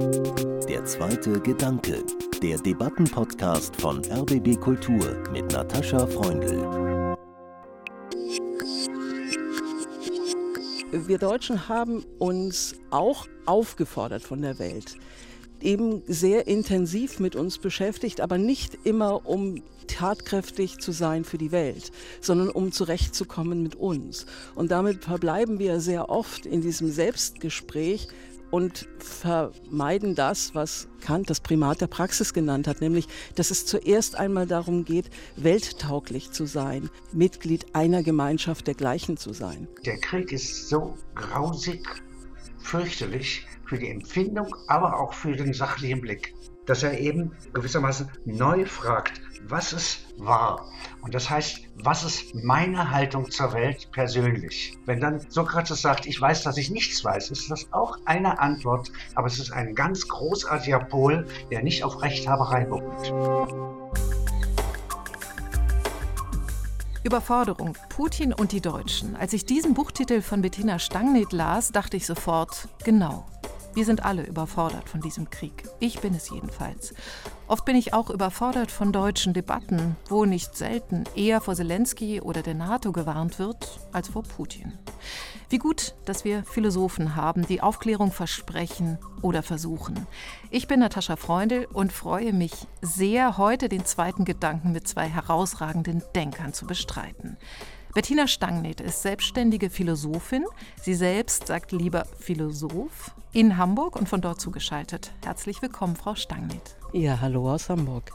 Der zweite Gedanke, der Debattenpodcast von RBB Kultur mit Natascha Freundl. Wir Deutschen haben uns auch aufgefordert von der Welt, eben sehr intensiv mit uns beschäftigt, aber nicht immer um tatkräftig zu sein für die Welt, sondern um zurechtzukommen mit uns. Und damit verbleiben wir sehr oft in diesem Selbstgespräch und vermeiden das, was Kant das Primat der Praxis genannt hat, nämlich, dass es zuerst einmal darum geht, welttauglich zu sein, Mitglied einer Gemeinschaft dergleichen zu sein. Der Krieg ist so grausig, fürchterlich für die Empfindung, aber auch für den sachlichen Blick dass er eben gewissermaßen neu fragt, was es war. Und das heißt, was ist meine Haltung zur Welt persönlich? Wenn dann Sokrates sagt, ich weiß, dass ich nichts weiß, ist das auch eine Antwort, aber es ist ein ganz großartiger Pol, der nicht auf Rechthaberei beruht. Überforderung, Putin und die Deutschen. Als ich diesen Buchtitel von Bettina Stangneth las, dachte ich sofort, genau, wir sind alle überfordert von diesem Krieg. Ich bin es jedenfalls. Oft bin ich auch überfordert von deutschen Debatten, wo nicht selten eher vor Zelensky oder der NATO gewarnt wird als vor Putin. Wie gut, dass wir Philosophen haben, die Aufklärung versprechen oder versuchen. Ich bin Natascha Freundl und freue mich sehr, heute den zweiten Gedanken mit zwei herausragenden Denkern zu bestreiten. Bettina Stangneth ist selbstständige Philosophin. Sie selbst sagt lieber Philosoph in Hamburg und von dort zugeschaltet. Herzlich willkommen, Frau Stangneth. Ja, hallo aus Hamburg.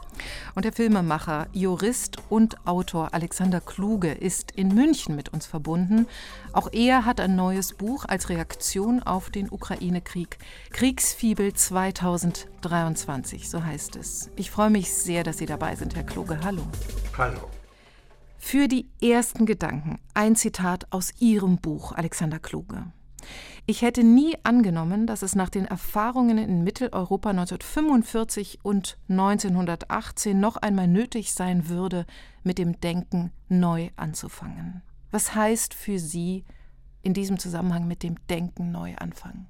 Und der Filmemacher, Jurist und Autor Alexander Kluge ist in München mit uns verbunden. Auch er hat ein neues Buch als Reaktion auf den Ukraine-Krieg. Kriegsfibel 2023, so heißt es. Ich freue mich sehr, dass Sie dabei sind, Herr Kluge. Hallo. Hallo. Für die ersten Gedanken ein Zitat aus Ihrem Buch, Alexander Kluge. Ich hätte nie angenommen, dass es nach den Erfahrungen in Mitteleuropa 1945 und 1918 noch einmal nötig sein würde, mit dem Denken neu anzufangen. Was heißt für Sie in diesem Zusammenhang mit dem Denken neu anfangen?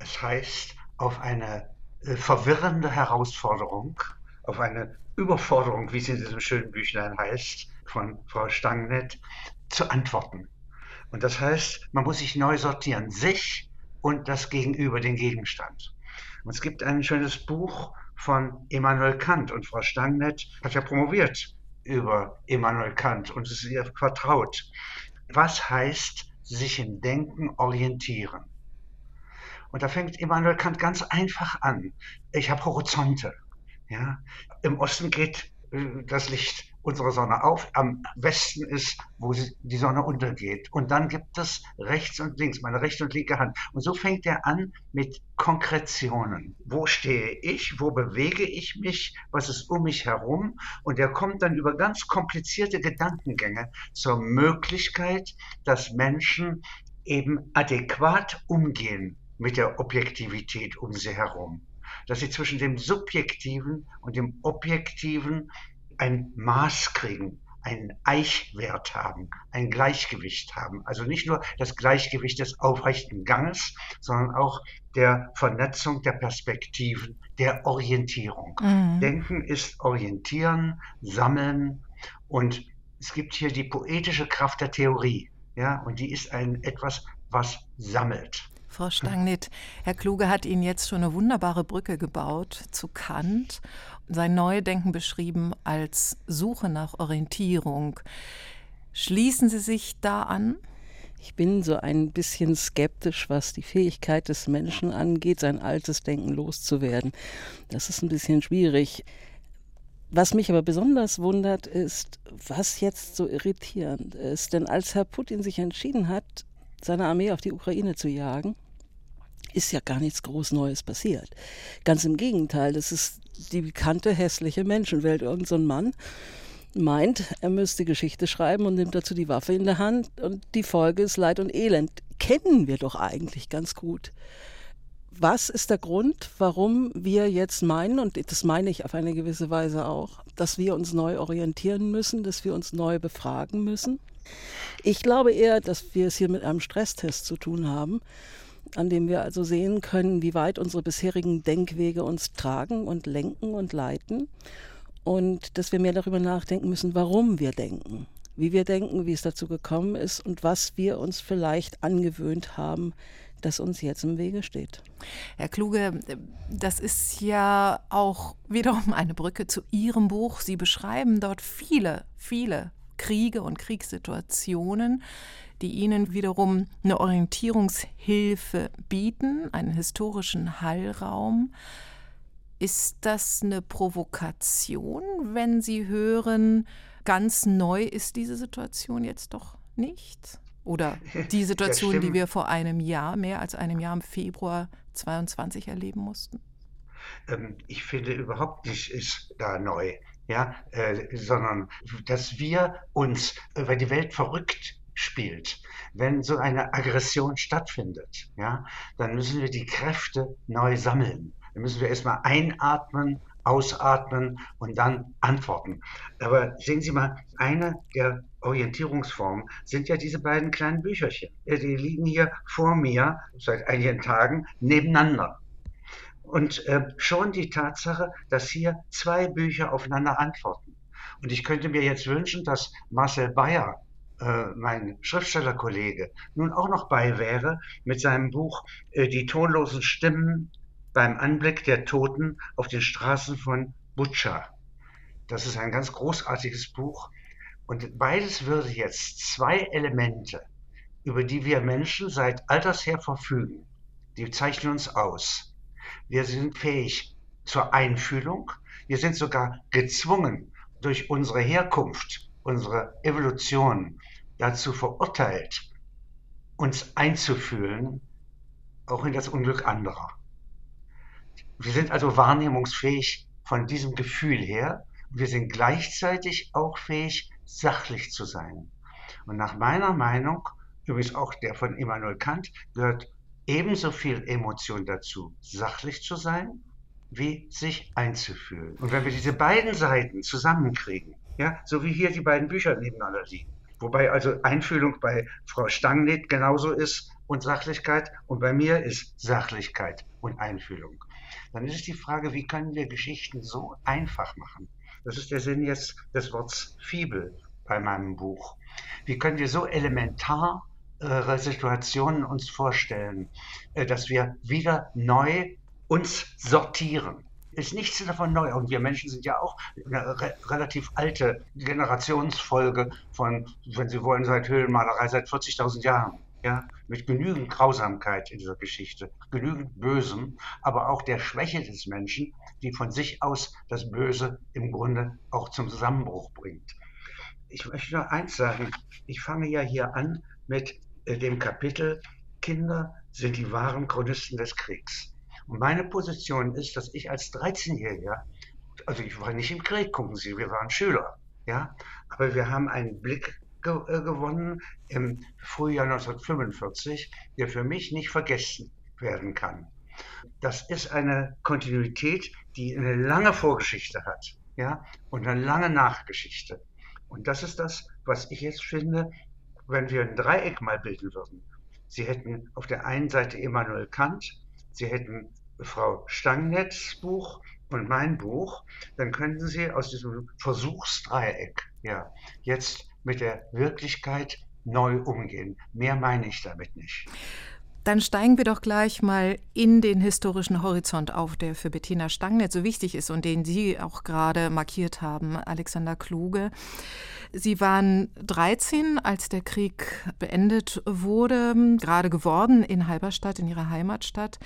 Es heißt, auf eine äh, verwirrende Herausforderung, auf eine Überforderung, wie es in diesem schönen Büchlein heißt, von Frau Stangnett, zu antworten. Und das heißt, man muss sich neu sortieren, sich und das Gegenüber, den Gegenstand. Und es gibt ein schönes Buch von Immanuel Kant und Frau Stangnett hat ja promoviert über Immanuel Kant und es ist ihr vertraut. Was heißt sich im Denken orientieren? Und da fängt Immanuel Kant ganz einfach an. Ich habe Horizonte. Ja? Im Osten geht äh, das Licht unserer Sonne auf, am Westen ist, wo die Sonne untergeht. Und dann gibt es rechts und links, meine rechte und linke Hand. Und so fängt er an mit Konkretionen. Wo stehe ich? Wo bewege ich mich? Was ist um mich herum? Und er kommt dann über ganz komplizierte Gedankengänge zur Möglichkeit, dass Menschen eben adäquat umgehen mit der Objektivität um sie herum dass sie zwischen dem Subjektiven und dem Objektiven ein Maß kriegen, einen Eichwert haben, ein Gleichgewicht haben. Also nicht nur das Gleichgewicht des aufrechten Ganges, sondern auch der Vernetzung der Perspektiven, der Orientierung. Mhm. Denken ist orientieren, sammeln und es gibt hier die poetische Kraft der Theorie, ja, und die ist ein etwas, was sammelt. Frau Stangnit, Herr Kluge hat Ihnen jetzt schon eine wunderbare Brücke gebaut zu Kant, sein Neudenken beschrieben als Suche nach Orientierung. Schließen Sie sich da an? Ich bin so ein bisschen skeptisch, was die Fähigkeit des Menschen angeht, sein altes Denken loszuwerden. Das ist ein bisschen schwierig. Was mich aber besonders wundert, ist, was jetzt so irritierend ist. Denn als Herr Putin sich entschieden hat, seine Armee auf die Ukraine zu jagen, ist ja gar nichts groß Neues passiert. Ganz im Gegenteil, das ist die bekannte hässliche Menschenwelt. Irgend so ein Mann meint, er müsste Geschichte schreiben und nimmt dazu die Waffe in der Hand und die Folge ist Leid und Elend. Kennen wir doch eigentlich ganz gut. Was ist der Grund, warum wir jetzt meinen, und das meine ich auf eine gewisse Weise auch, dass wir uns neu orientieren müssen, dass wir uns neu befragen müssen? Ich glaube eher, dass wir es hier mit einem Stresstest zu tun haben, an dem wir also sehen können, wie weit unsere bisherigen Denkwege uns tragen und lenken und leiten. Und dass wir mehr darüber nachdenken müssen, warum wir denken, wie wir denken, wie es dazu gekommen ist und was wir uns vielleicht angewöhnt haben, das uns jetzt im Wege steht. Herr Kluge, das ist ja auch wiederum eine Brücke zu Ihrem Buch. Sie beschreiben dort viele, viele Kriege und Kriegssituationen, die Ihnen wiederum eine Orientierungshilfe bieten, einen historischen Hallraum. Ist das eine Provokation, wenn Sie hören, ganz neu ist diese Situation jetzt doch nicht? Oder die Situation, die wir vor einem Jahr, mehr als einem Jahr im Februar 22 erleben mussten? Ähm, ich finde überhaupt nicht ist da neu, ja, äh, sondern dass wir uns, äh, weil die Welt verrückt spielt, wenn so eine Aggression stattfindet, ja, dann müssen wir die Kräfte neu sammeln. Dann müssen wir erstmal einatmen, ausatmen und dann antworten. Aber sehen Sie mal, eine der Orientierungsformen sind ja diese beiden kleinen Bücherchen. Die liegen hier vor mir seit einigen Tagen nebeneinander. Und äh, schon die Tatsache, dass hier zwei Bücher aufeinander antworten. Und ich könnte mir jetzt wünschen, dass Marcel Bayer, äh, mein Schriftstellerkollege, nun auch noch bei wäre mit seinem Buch äh, Die tonlosen Stimmen beim Anblick der Toten auf den Straßen von Butscha. Das ist ein ganz großartiges Buch. Und beides würde jetzt zwei Elemente, über die wir Menschen seit alters her verfügen, die zeichnen uns aus. Wir sind fähig zur Einfühlung. Wir sind sogar gezwungen, durch unsere Herkunft, unsere Evolution dazu verurteilt, uns einzufühlen, auch in das Unglück anderer. Wir sind also wahrnehmungsfähig von diesem Gefühl her. Wir sind gleichzeitig auch fähig, sachlich zu sein. Und nach meiner Meinung, übrigens auch der von Immanuel Kant, gehört ebenso viel Emotion dazu, sachlich zu sein, wie sich einzufühlen. Und wenn wir diese beiden Seiten zusammenkriegen, ja, so wie hier die beiden Bücher nebeneinander liegen, wobei also Einfühlung bei Frau Stangnit genauso ist und Sachlichkeit und bei mir ist Sachlichkeit und Einfühlung dann ist es die Frage, wie können wir Geschichten so einfach machen? Das ist der Sinn jetzt des Wortes Fibel bei meinem Buch. Wie können wir so elementare Situationen uns vorstellen, äh, dass wir wieder neu uns sortieren? Ist nichts davon neu. Und wir Menschen sind ja auch eine re relativ alte Generationsfolge von, wenn Sie wollen, seit Höhlenmalerei, seit 40.000 Jahren ja, mit genügend Grausamkeit in dieser Geschichte, genügend Bösem, aber auch der Schwäche des Menschen, die von sich aus das Böse im Grunde auch zum Zusammenbruch bringt. Ich möchte nur eins sagen, ich fange ja hier an mit äh, dem Kapitel Kinder sind die wahren Chronisten des Kriegs. Und meine Position ist, dass ich als 13-Jähriger, also ich war nicht im Krieg, gucken Sie, wir waren Schüler, ja, aber wir haben einen Blick ge äh, gewonnen im Frühjahr 1945, der für mich nicht vergessen werden kann. Das ist eine Kontinuität, die eine lange Vorgeschichte hat ja, und eine lange Nachgeschichte. Und das ist das, was ich jetzt finde, wenn wir ein Dreieck mal bilden würden. Sie hätten auf der einen Seite Immanuel Kant, Sie hätten Frau Stangnetz Buch und mein Buch, dann könnten Sie aus diesem Versuchsdreieck ja, jetzt mit der Wirklichkeit neu umgehen. Mehr meine ich damit nicht. Dann steigen wir doch gleich mal in den historischen Horizont auf, der für Bettina Stangnetz so wichtig ist und den Sie auch gerade markiert haben, Alexander Kluge. Sie waren 13, als der Krieg beendet wurde, gerade geworden in Halberstadt, in Ihrer Heimatstadt.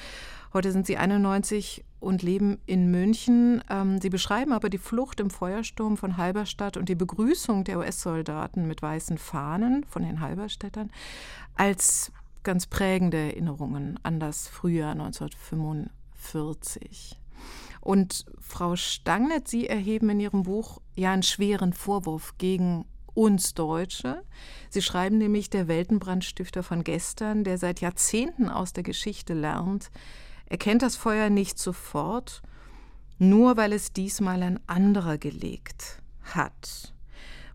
Heute sind Sie 91 und leben in München. Ähm, Sie beschreiben aber die Flucht im Feuersturm von Halberstadt und die Begrüßung der US-Soldaten mit weißen Fahnen von den Halberstädtern als ganz prägende Erinnerungen an das Frühjahr 1945. Und Frau Stangnet, Sie erheben in Ihrem Buch ja einen schweren Vorwurf gegen uns Deutsche. Sie schreiben nämlich der Weltenbrandstifter von gestern, der seit Jahrzehnten aus der Geschichte lernt, erkennt das Feuer nicht sofort, nur weil es diesmal ein anderer gelegt hat.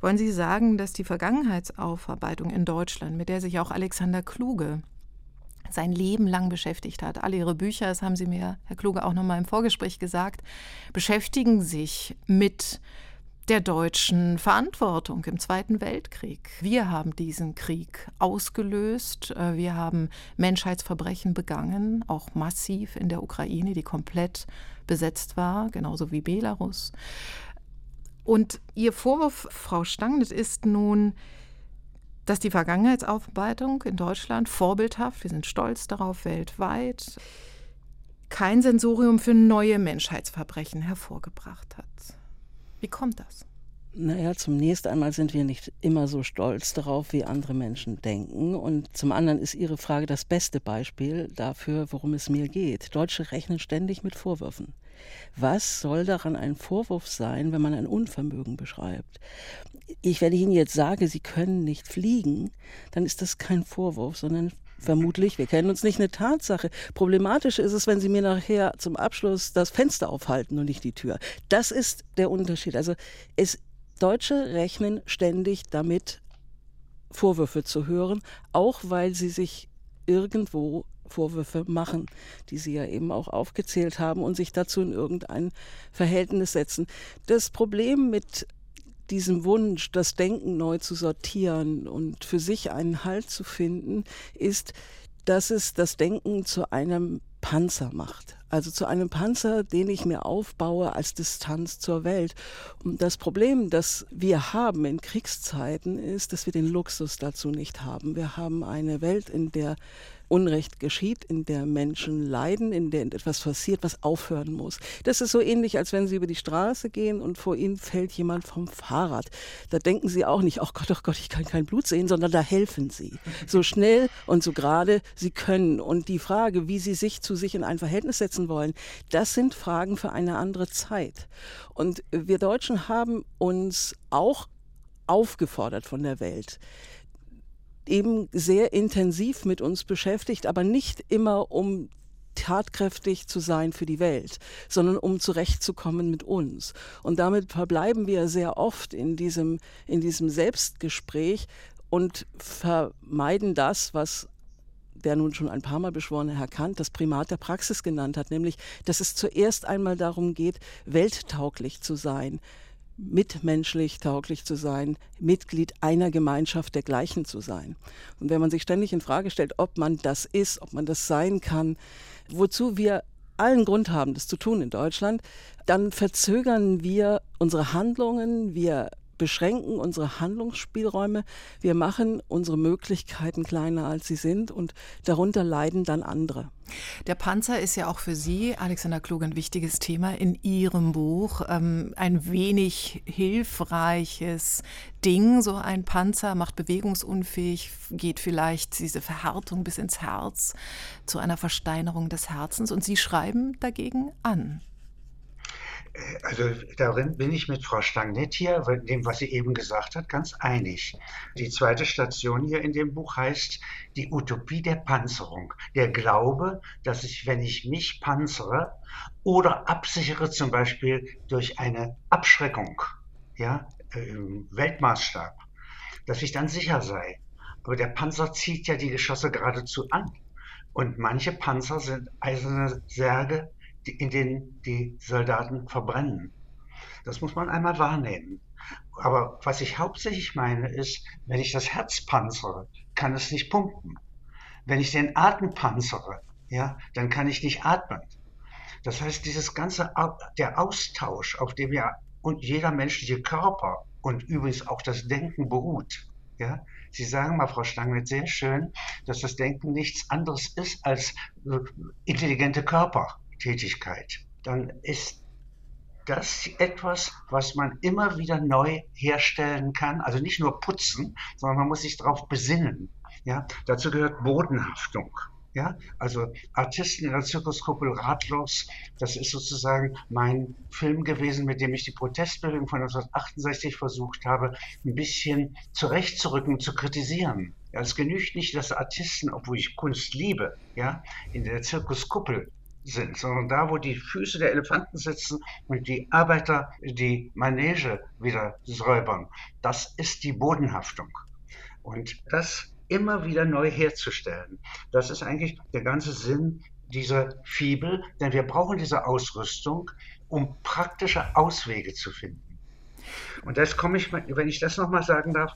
Wollen Sie sagen, dass die Vergangenheitsaufarbeitung in Deutschland, mit der sich auch Alexander Kluge sein Leben lang beschäftigt hat. Alle ihre Bücher, das haben Sie mir, Herr Kluge, auch noch mal im Vorgespräch gesagt, beschäftigen sich mit der deutschen Verantwortung im Zweiten Weltkrieg. Wir haben diesen Krieg ausgelöst. Äh, wir haben Menschheitsverbrechen begangen, auch massiv in der Ukraine, die komplett besetzt war, genauso wie Belarus. Und Ihr Vorwurf, Frau Stangnet, ist nun, dass die Vergangenheitsaufarbeitung in Deutschland vorbildhaft, wir sind stolz darauf weltweit, kein Sensorium für neue Menschheitsverbrechen hervorgebracht hat. Wie kommt das? Naja, zunächst einmal sind wir nicht immer so stolz darauf, wie andere Menschen denken. Und zum anderen ist Ihre Frage das beste Beispiel dafür, worum es mir geht. Deutsche rechnen ständig mit Vorwürfen. Was soll daran ein Vorwurf sein, wenn man ein Unvermögen beschreibt? Ich, wenn ich Ihnen jetzt sage, Sie können nicht fliegen, dann ist das kein Vorwurf, sondern Vermutlich, wir kennen uns nicht, eine Tatsache. Problematisch ist es, wenn Sie mir nachher zum Abschluss das Fenster aufhalten und nicht die Tür. Das ist der Unterschied. Also es, Deutsche rechnen ständig damit, Vorwürfe zu hören, auch weil sie sich irgendwo Vorwürfe machen, die Sie ja eben auch aufgezählt haben und sich dazu in irgendein Verhältnis setzen. Das Problem mit diesem Wunsch, das Denken neu zu sortieren und für sich einen Halt zu finden, ist, dass es das Denken zu einem Panzer macht. Also zu einem Panzer, den ich mir aufbaue als Distanz zur Welt. Und das Problem, das wir haben in Kriegszeiten, ist, dass wir den Luxus dazu nicht haben. Wir haben eine Welt, in der Unrecht geschieht, in der Menschen leiden, in der etwas passiert, was aufhören muss. Das ist so ähnlich, als wenn Sie über die Straße gehen und vor Ihnen fällt jemand vom Fahrrad. Da denken Sie auch nicht, oh Gott, oh Gott, ich kann kein Blut sehen, sondern da helfen Sie. So schnell und so gerade Sie können. Und die Frage, wie Sie sich zu sich in ein Verhältnis setzen wollen, das sind Fragen für eine andere Zeit. Und wir Deutschen haben uns auch aufgefordert von der Welt, eben sehr intensiv mit uns beschäftigt, aber nicht immer um tatkräftig zu sein für die Welt, sondern um zurechtzukommen mit uns. Und damit verbleiben wir sehr oft in diesem, in diesem Selbstgespräch und vermeiden das, was der nun schon ein paar Mal beschworene Herr Kant das Primat der Praxis genannt hat, nämlich, dass es zuerst einmal darum geht, welttauglich zu sein, mitmenschlich tauglich zu sein, Mitglied einer Gemeinschaft dergleichen zu sein. Und wenn man sich ständig in Frage stellt, ob man das ist, ob man das sein kann, wozu wir allen Grund haben, das zu tun in Deutschland, dann verzögern wir unsere Handlungen, wir beschränken unsere Handlungsspielräume, wir machen unsere Möglichkeiten kleiner, als sie sind und darunter leiden dann andere. Der Panzer ist ja auch für Sie, Alexander Klug, ein wichtiges Thema in Ihrem Buch. Ähm, ein wenig hilfreiches Ding, so ein Panzer macht bewegungsunfähig, geht vielleicht diese Verhärtung bis ins Herz zu einer Versteinerung des Herzens und Sie schreiben dagegen an. Also darin bin ich mit Frau Stagnet hier, dem, was sie eben gesagt hat, ganz einig. Die zweite Station hier in dem Buch heißt die Utopie der Panzerung. Der Glaube, dass ich, wenn ich mich panzere oder absichere, zum Beispiel durch eine Abschreckung, ja, im Weltmaßstab, dass ich dann sicher sei. Aber der Panzer zieht ja die Geschosse geradezu an. Und manche Panzer sind eiserne Särge in denen die Soldaten verbrennen. Das muss man einmal wahrnehmen. Aber was ich hauptsächlich meine ist, wenn ich das Herz panzere, kann es nicht pumpen. Wenn ich den Atem panzere, ja, dann kann ich nicht atmen. Das heißt, dieses ganze, der Austausch, auf dem ja und jeder menschliche Körper und übrigens auch das Denken beruht, ja, Sie sagen mal, Frau Stangenwitz, sehr schön, dass das Denken nichts anderes ist als äh, intelligente Körper. Tätigkeit, dann ist das etwas, was man immer wieder neu herstellen kann. Also nicht nur putzen, sondern man muss sich darauf besinnen. Ja, dazu gehört Bodenhaftung. Ja, also Artisten in der Zirkuskuppel ratlos, das ist sozusagen mein Film gewesen, mit dem ich die Protestbewegung von 1968 versucht habe, ein bisschen zurechtzurücken, zu kritisieren. Ja, es genügt nicht, dass Artisten, obwohl ich Kunst liebe, ja, in der Zirkuskuppel sind, sondern da, wo die Füße der Elefanten sitzen und die Arbeiter die Manege wieder säubern. Das ist die Bodenhaftung. Und das immer wieder neu herzustellen. Das ist eigentlich der ganze Sinn dieser Fibel, denn wir brauchen diese Ausrüstung, um praktische Auswege zu finden. Und jetzt komme ich, wenn ich das nochmal sagen darf,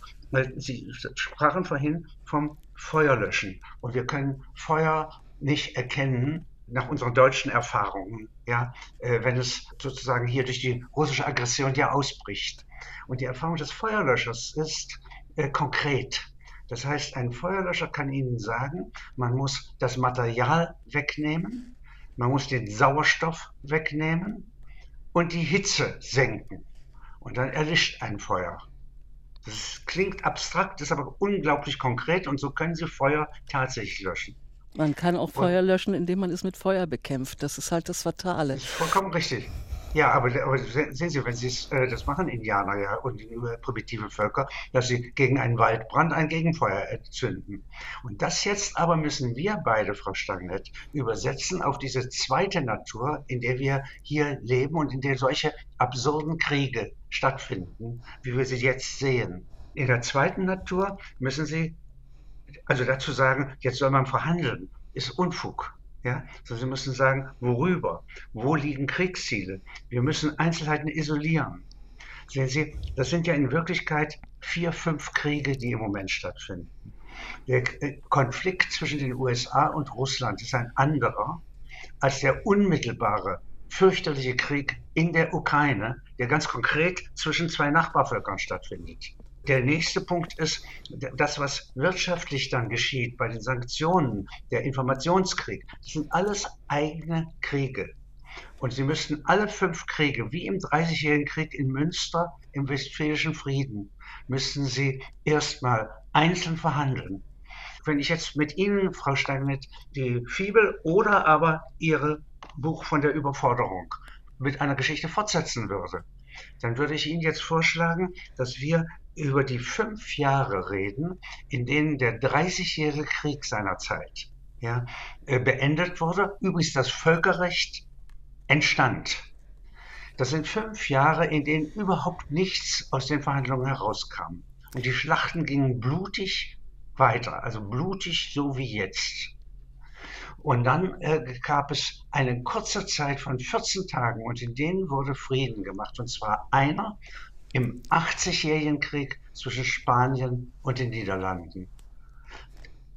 Sie sprachen vorhin vom Feuerlöschen. Und wir können Feuer nicht erkennen nach unseren deutschen Erfahrungen, ja, äh, wenn es sozusagen hier durch die russische Aggression ja ausbricht. Und die Erfahrung des Feuerlöschers ist äh, konkret. Das heißt, ein Feuerlöscher kann Ihnen sagen, man muss das Material wegnehmen, man muss den Sauerstoff wegnehmen und die Hitze senken. Und dann erlischt ein Feuer. Das klingt abstrakt, ist aber unglaublich konkret und so können Sie Feuer tatsächlich löschen. Man kann auch Feuer löschen, indem man es mit Feuer bekämpft. Das ist halt das Fatale. Das ist vollkommen richtig. Ja, aber, aber sehen Sie, wenn Sie äh, das machen, Indianer ja und äh, primitive Völker, dass sie gegen einen Waldbrand ein Gegenfeuer erzünden. Und das jetzt aber müssen wir beide, Frau Stanglet, übersetzen auf diese zweite Natur, in der wir hier leben und in der solche absurden Kriege stattfinden, wie wir sie jetzt sehen. In der zweiten Natur müssen Sie also dazu sagen, jetzt soll man verhandeln, ist Unfug. Ja, so Sie müssen sagen, worüber? Wo liegen Kriegsziele? Wir müssen Einzelheiten isolieren. Sehen Sie, das sind ja in Wirklichkeit vier, fünf Kriege, die im Moment stattfinden. Der äh, Konflikt zwischen den USA und Russland ist ein anderer als der unmittelbare, fürchterliche Krieg in der Ukraine, der ganz konkret zwischen zwei Nachbarvölkern stattfindet. Der nächste Punkt ist, das, was wirtschaftlich dann geschieht bei den Sanktionen, der Informationskrieg, das sind alles eigene Kriege. Und sie müssten alle fünf Kriege, wie im Dreißigjährigen Krieg in Münster, im Westfälischen Frieden, müssten sie erstmal einzeln verhandeln. Wenn ich jetzt mit Ihnen, Frau Steinmetz, die Fibel oder aber Ihr Buch von der Überforderung mit einer Geschichte fortsetzen würde, dann würde ich Ihnen jetzt vorschlagen, dass wir über die fünf Jahre reden, in denen der 30-jährige Krieg seiner Zeit ja, äh, beendet wurde. Übrigens das Völkerrecht entstand. Das sind fünf Jahre, in denen überhaupt nichts aus den Verhandlungen herauskam. Und die Schlachten gingen blutig weiter, also blutig so wie jetzt. Und dann äh, gab es eine kurze Zeit von 14 Tagen und in denen wurde Frieden gemacht. Und zwar einer im 80-jährigen Krieg zwischen Spanien und den Niederlanden.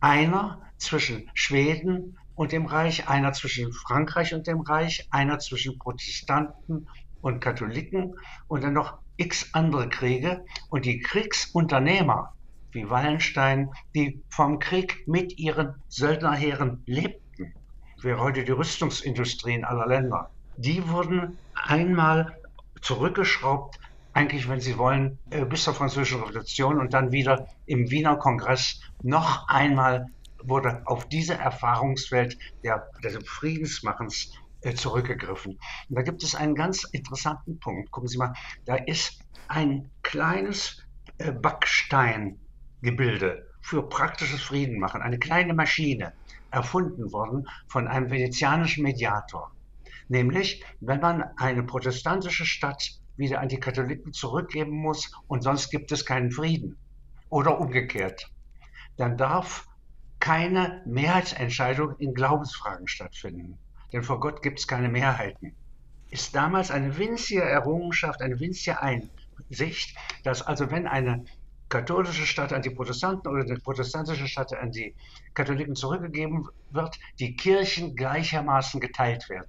Einer zwischen Schweden und dem Reich, einer zwischen Frankreich und dem Reich, einer zwischen Protestanten und Katholiken und dann noch x andere Kriege. Und die Kriegsunternehmer wie Wallenstein, die vom Krieg mit ihren Söldnerheeren lebten, wie heute die Rüstungsindustrien aller Länder, die wurden einmal zurückgeschraubt eigentlich, wenn Sie wollen, äh, bis zur Französischen Revolution und dann wieder im Wiener Kongress noch einmal wurde auf diese Erfahrungswelt der, des Friedensmachens äh, zurückgegriffen. Und da gibt es einen ganz interessanten Punkt. Gucken Sie mal, da ist ein kleines äh, Backsteingebilde für praktisches Friedenmachen, eine kleine Maschine, erfunden worden von einem venezianischen Mediator. Nämlich, wenn man eine protestantische Stadt wieder an die Katholiken zurückgeben muss und sonst gibt es keinen Frieden. Oder umgekehrt. Dann darf keine Mehrheitsentscheidung in Glaubensfragen stattfinden. Denn vor Gott gibt es keine Mehrheiten. Ist damals eine winzige Errungenschaft, eine winzige Einsicht, dass also wenn eine katholische Stadt an die Protestanten oder eine protestantische Stadt an die Katholiken zurückgegeben wird, die Kirchen gleichermaßen geteilt werden.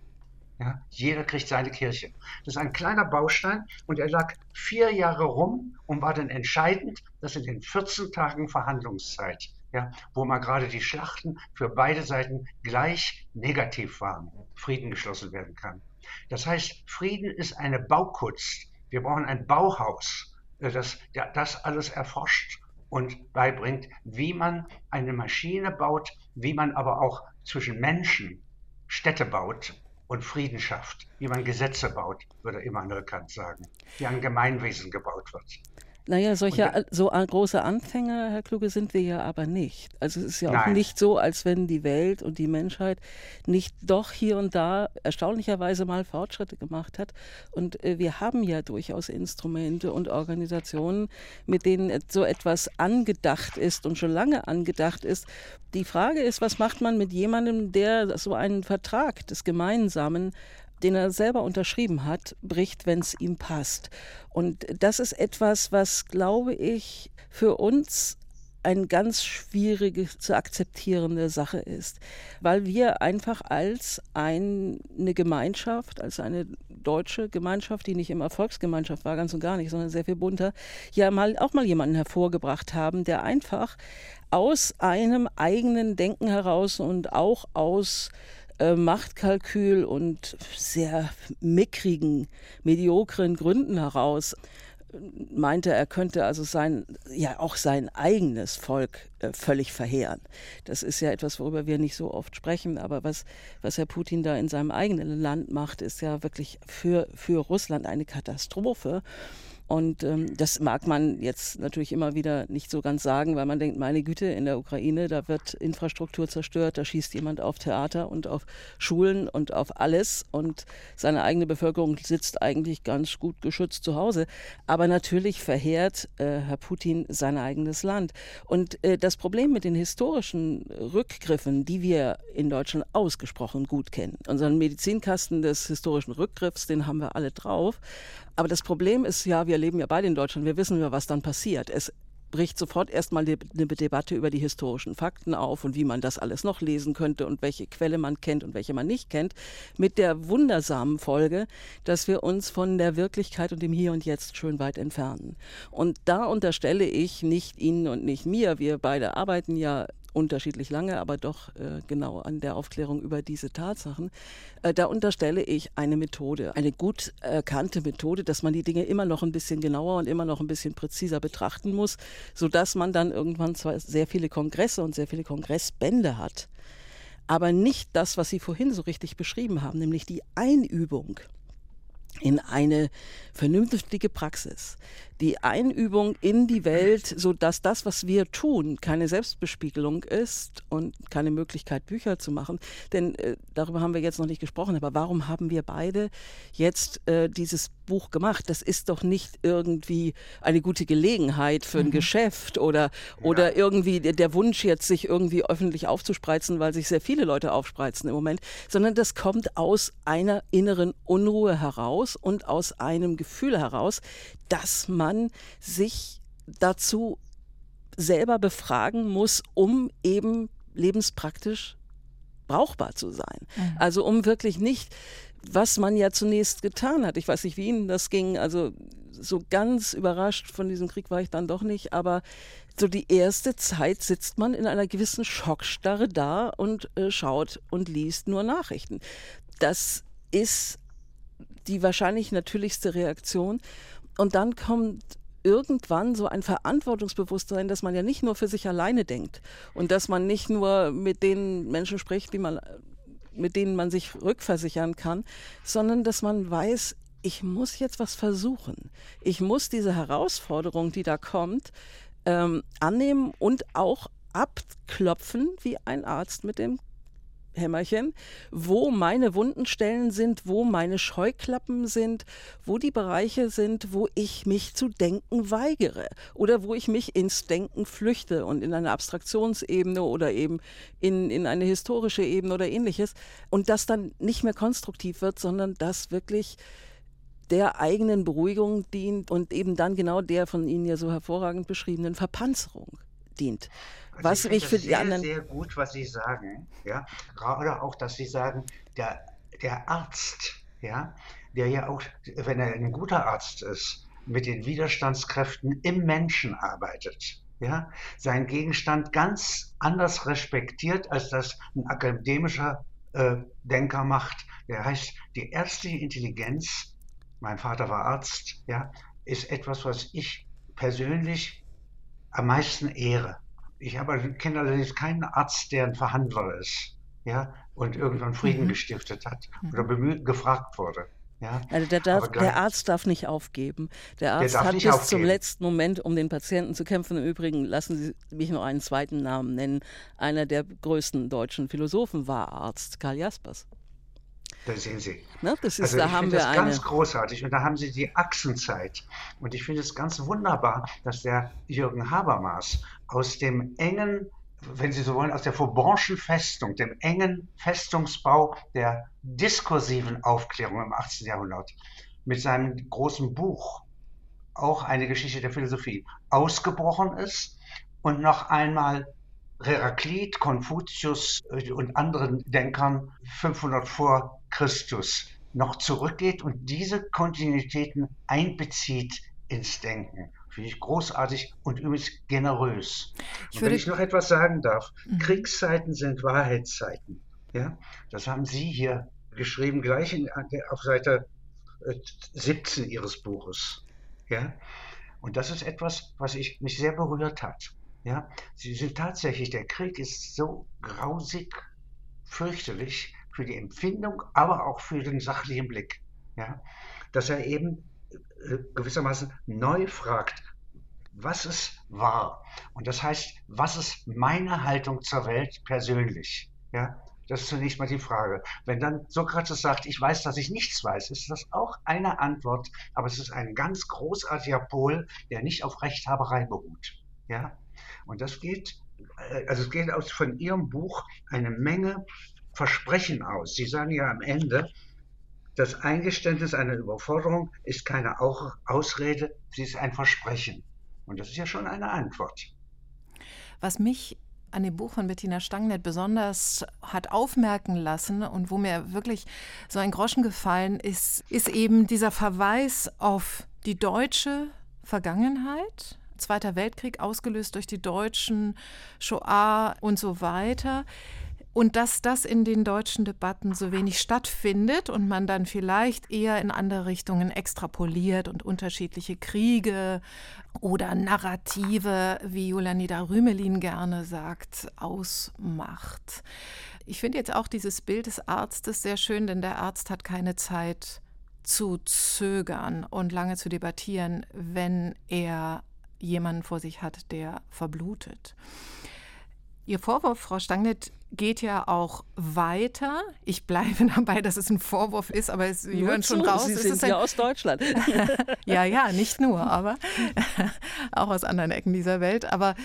Ja, jeder kriegt seine Kirche. Das ist ein kleiner Baustein und er lag vier Jahre rum und war dann entscheidend, dass in den 14 Tagen Verhandlungszeit, ja, wo mal gerade die Schlachten für beide Seiten gleich negativ waren, Frieden geschlossen werden kann. Das heißt, Frieden ist eine Baukunst. Wir brauchen ein Bauhaus, äh, das das alles erforscht und beibringt, wie man eine Maschine baut, wie man aber auch zwischen Menschen Städte baut und Frieden schafft, wie man Gesetze baut, würde Immanuel Kant sagen, wie ein Gemeinwesen gebaut wird. Naja, solche so große Anfänger, Herr Kluge, sind wir ja aber nicht. Also es ist ja auch Nein. nicht so, als wenn die Welt und die Menschheit nicht doch hier und da erstaunlicherweise mal Fortschritte gemacht hat. Und äh, wir haben ja durchaus Instrumente und Organisationen, mit denen so etwas angedacht ist und schon lange angedacht ist. Die Frage ist, was macht man mit jemandem, der so einen Vertrag des Gemeinsamen den er selber unterschrieben hat, bricht, wenn es ihm passt. Und das ist etwas, was, glaube ich, für uns eine ganz schwierige zu akzeptierende Sache ist, weil wir einfach als ein, eine Gemeinschaft, als eine deutsche Gemeinschaft, die nicht immer Volksgemeinschaft war, ganz und gar nicht, sondern sehr viel bunter, ja mal auch mal jemanden hervorgebracht haben, der einfach aus einem eigenen Denken heraus und auch aus äh, Machtkalkül und sehr mickrigen, mediokren Gründen heraus äh, meinte, er könnte also sein, ja auch sein eigenes Volk äh, völlig verheeren. Das ist ja etwas, worüber wir nicht so oft sprechen, aber was, was Herr Putin da in seinem eigenen Land macht, ist ja wirklich für, für Russland eine Katastrophe. Und ähm, das mag man jetzt natürlich immer wieder nicht so ganz sagen, weil man denkt, meine Güte, in der Ukraine, da wird Infrastruktur zerstört, da schießt jemand auf Theater und auf Schulen und auf alles und seine eigene Bevölkerung sitzt eigentlich ganz gut geschützt zu Hause. Aber natürlich verheert äh, Herr Putin sein eigenes Land. Und äh, das Problem mit den historischen Rückgriffen, die wir in Deutschland ausgesprochen gut kennen, unseren Medizinkasten des historischen Rückgriffs, den haben wir alle drauf. Aber das Problem ist ja, wir leben ja beide in Deutschland, wir wissen ja, was dann passiert. Es bricht sofort erstmal eine Debatte über die historischen Fakten auf und wie man das alles noch lesen könnte und welche Quelle man kennt und welche man nicht kennt, mit der wundersamen Folge, dass wir uns von der Wirklichkeit und dem Hier und Jetzt schön weit entfernen. Und da unterstelle ich nicht Ihnen und nicht mir, wir beide arbeiten ja unterschiedlich lange, aber doch äh, genau an der Aufklärung über diese Tatsachen. Äh, da unterstelle ich eine Methode, eine gut erkannte Methode, dass man die Dinge immer noch ein bisschen genauer und immer noch ein bisschen präziser betrachten muss, sodass man dann irgendwann zwar sehr viele Kongresse und sehr viele Kongressbände hat, aber nicht das, was Sie vorhin so richtig beschrieben haben, nämlich die Einübung in eine vernünftige Praxis, die Einübung in die Welt, so dass das, was wir tun, keine Selbstbespiegelung ist und keine Möglichkeit, Bücher zu machen. Denn äh, darüber haben wir jetzt noch nicht gesprochen, aber warum haben wir beide jetzt äh, dieses Buch gemacht? Das ist doch nicht irgendwie eine gute Gelegenheit für ein mhm. Geschäft oder, oder ja. irgendwie der Wunsch, jetzt sich irgendwie öffentlich aufzuspreizen, weil sich sehr viele Leute aufspreizen im Moment, sondern das kommt aus einer inneren Unruhe heraus und aus einem Gefühl heraus, dass man sich dazu selber befragen muss, um eben lebenspraktisch brauchbar zu sein. Mhm. Also um wirklich nicht, was man ja zunächst getan hat. Ich weiß nicht, wie Ihnen das ging. Also so ganz überrascht von diesem Krieg war ich dann doch nicht. Aber so die erste Zeit sitzt man in einer gewissen Schockstarre da und äh, schaut und liest nur Nachrichten. Das ist die wahrscheinlich natürlichste Reaktion. Und dann kommt irgendwann so ein Verantwortungsbewusstsein, dass man ja nicht nur für sich alleine denkt und dass man nicht nur mit den Menschen spricht, die man, mit denen man sich rückversichern kann, sondern dass man weiß, ich muss jetzt was versuchen. Ich muss diese Herausforderung, die da kommt, ähm, annehmen und auch abklopfen wie ein Arzt mit dem Hämmerchen, wo meine Wundenstellen sind, wo meine Scheuklappen sind, wo die Bereiche sind, wo ich mich zu denken weigere oder wo ich mich ins Denken flüchte und in eine Abstraktionsebene oder eben in, in eine historische Ebene oder ähnliches und das dann nicht mehr konstruktiv wird, sondern das wirklich der eigenen Beruhigung dient und eben dann genau der von Ihnen ja so hervorragend beschriebenen Verpanzerung dient. Also was ich, ich für die sehr, anderen. sehr gut, was Sie sagen. Ja? Gerade auch, dass Sie sagen, der, der Arzt, ja, der ja auch, wenn er ein guter Arzt ist, mit den Widerstandskräften im Menschen arbeitet, ja, seinen Gegenstand ganz anders respektiert, als das ein akademischer äh, Denker macht. Der heißt, die ärztliche Intelligenz, mein Vater war Arzt, ja, ist etwas, was ich persönlich am meisten ehre. Ich kenne allerdings keinen Arzt, der ein Verhandler ist, ja, und irgendwann Frieden mhm. gestiftet hat mhm. oder bemüht, gefragt wurde. Ja? Also der, darf, der, Arzt darf nicht aufgeben. Der Arzt der hat bis aufgeben. zum letzten Moment, um den Patienten zu kämpfen. Im Übrigen lassen Sie mich noch einen zweiten Namen nennen. Einer der größten deutschen Philosophen war Arzt, Karl Jaspers. Da sehen Sie. Ne, das ist, also da ich finde das eine... ganz großartig. Und da haben Sie die Achsenzeit. Und ich finde es ganz wunderbar, dass der Jürgen Habermas aus dem engen wenn Sie so wollen, aus der Vaubanschen Festung, dem engen Festungsbau der diskursiven Aufklärung im 18. Jahrhundert, mit seinem großen Buch, auch eine Geschichte der Philosophie, ausgebrochen ist und noch einmal Heraklit, Konfuzius und anderen Denkern 500 vor Christus noch zurückgeht und diese Kontinuitäten einbezieht ins Denken. Finde ich großartig und übrigens generös. Und wenn ich noch etwas sagen darf, mhm. Kriegszeiten sind Wahrheitszeiten. Ja, das haben Sie hier geschrieben, gleich in, auf Seite 17 äh, Ihres Buches. Ja, und das ist etwas, was ich, mich sehr berührt hat. Ja, Sie sind tatsächlich, der Krieg ist so grausig, fürchterlich für die Empfindung, aber auch für den sachlichen Blick. Ja, dass er eben gewissermaßen neu fragt, was ist wahr? Und das heißt, was ist meine Haltung zur Welt persönlich? Ja, das ist zunächst mal die Frage. Wenn dann Sokrates sagt, ich weiß, dass ich nichts weiß, ist das auch eine Antwort, aber es ist ein ganz großartiger Pol, der nicht auf Rechthaberei beruht. Ja, und das geht, äh, also es geht aus von Ihrem Buch eine Menge Versprechen aus. Sie sagen ja am Ende, das Eingeständnis einer Überforderung ist keine Ausrede, sie ist ein Versprechen. Und das ist ja schon eine Antwort. Was mich an dem Buch von Bettina Stangnet besonders hat aufmerken lassen und wo mir wirklich so ein Groschen gefallen ist, ist eben dieser Verweis auf die deutsche Vergangenheit, Zweiter Weltkrieg ausgelöst durch die Deutschen, Shoah und so weiter. Und dass das in den deutschen Debatten so wenig stattfindet und man dann vielleicht eher in andere Richtungen extrapoliert und unterschiedliche Kriege oder Narrative, wie Julianida Rümelin gerne sagt, ausmacht. Ich finde jetzt auch dieses Bild des Arztes sehr schön, denn der Arzt hat keine Zeit zu zögern und lange zu debattieren, wenn er jemanden vor sich hat, der verblutet. Ihr Vorwurf, Frau Stangnet, geht ja auch weiter. Ich bleibe dabei, dass es ein Vorwurf ist, aber es, Sie hören schon raus. Sie sind ja aus Deutschland. ja, ja, nicht nur, aber auch aus anderen Ecken dieser Welt. Aber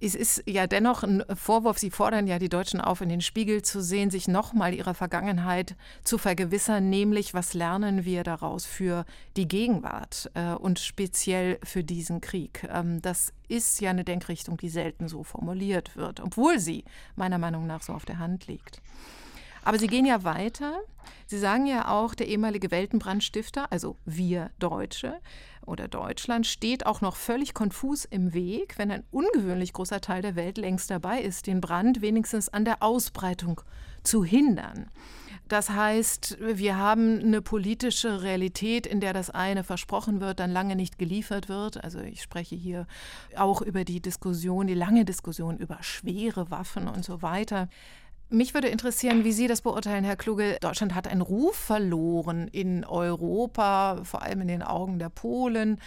es ist ja dennoch ein Vorwurf. Sie fordern ja die Deutschen auf, in den Spiegel zu sehen, sich nochmal ihrer Vergangenheit zu vergewissern, nämlich was lernen wir daraus für die Gegenwart äh, und speziell für diesen Krieg. Ähm, das ist ja eine Denkrichtung, die selten so formuliert wird, obwohl sie meiner Meinung nach so auf der Hand liegt. Aber Sie gehen ja weiter. Sie sagen ja auch, der ehemalige Weltenbrandstifter, also wir Deutsche oder Deutschland, steht auch noch völlig konfus im Weg, wenn ein ungewöhnlich großer Teil der Welt längst dabei ist, den Brand wenigstens an der Ausbreitung zu hindern. Das heißt, wir haben eine politische Realität, in der das eine versprochen wird, dann lange nicht geliefert wird. Also ich spreche hier auch über die Diskussion, die lange Diskussion über schwere Waffen und so weiter. Mich würde interessieren, wie Sie das beurteilen, Herr Kluge. Deutschland hat einen Ruf verloren in Europa, vor allem in den Augen der Polen,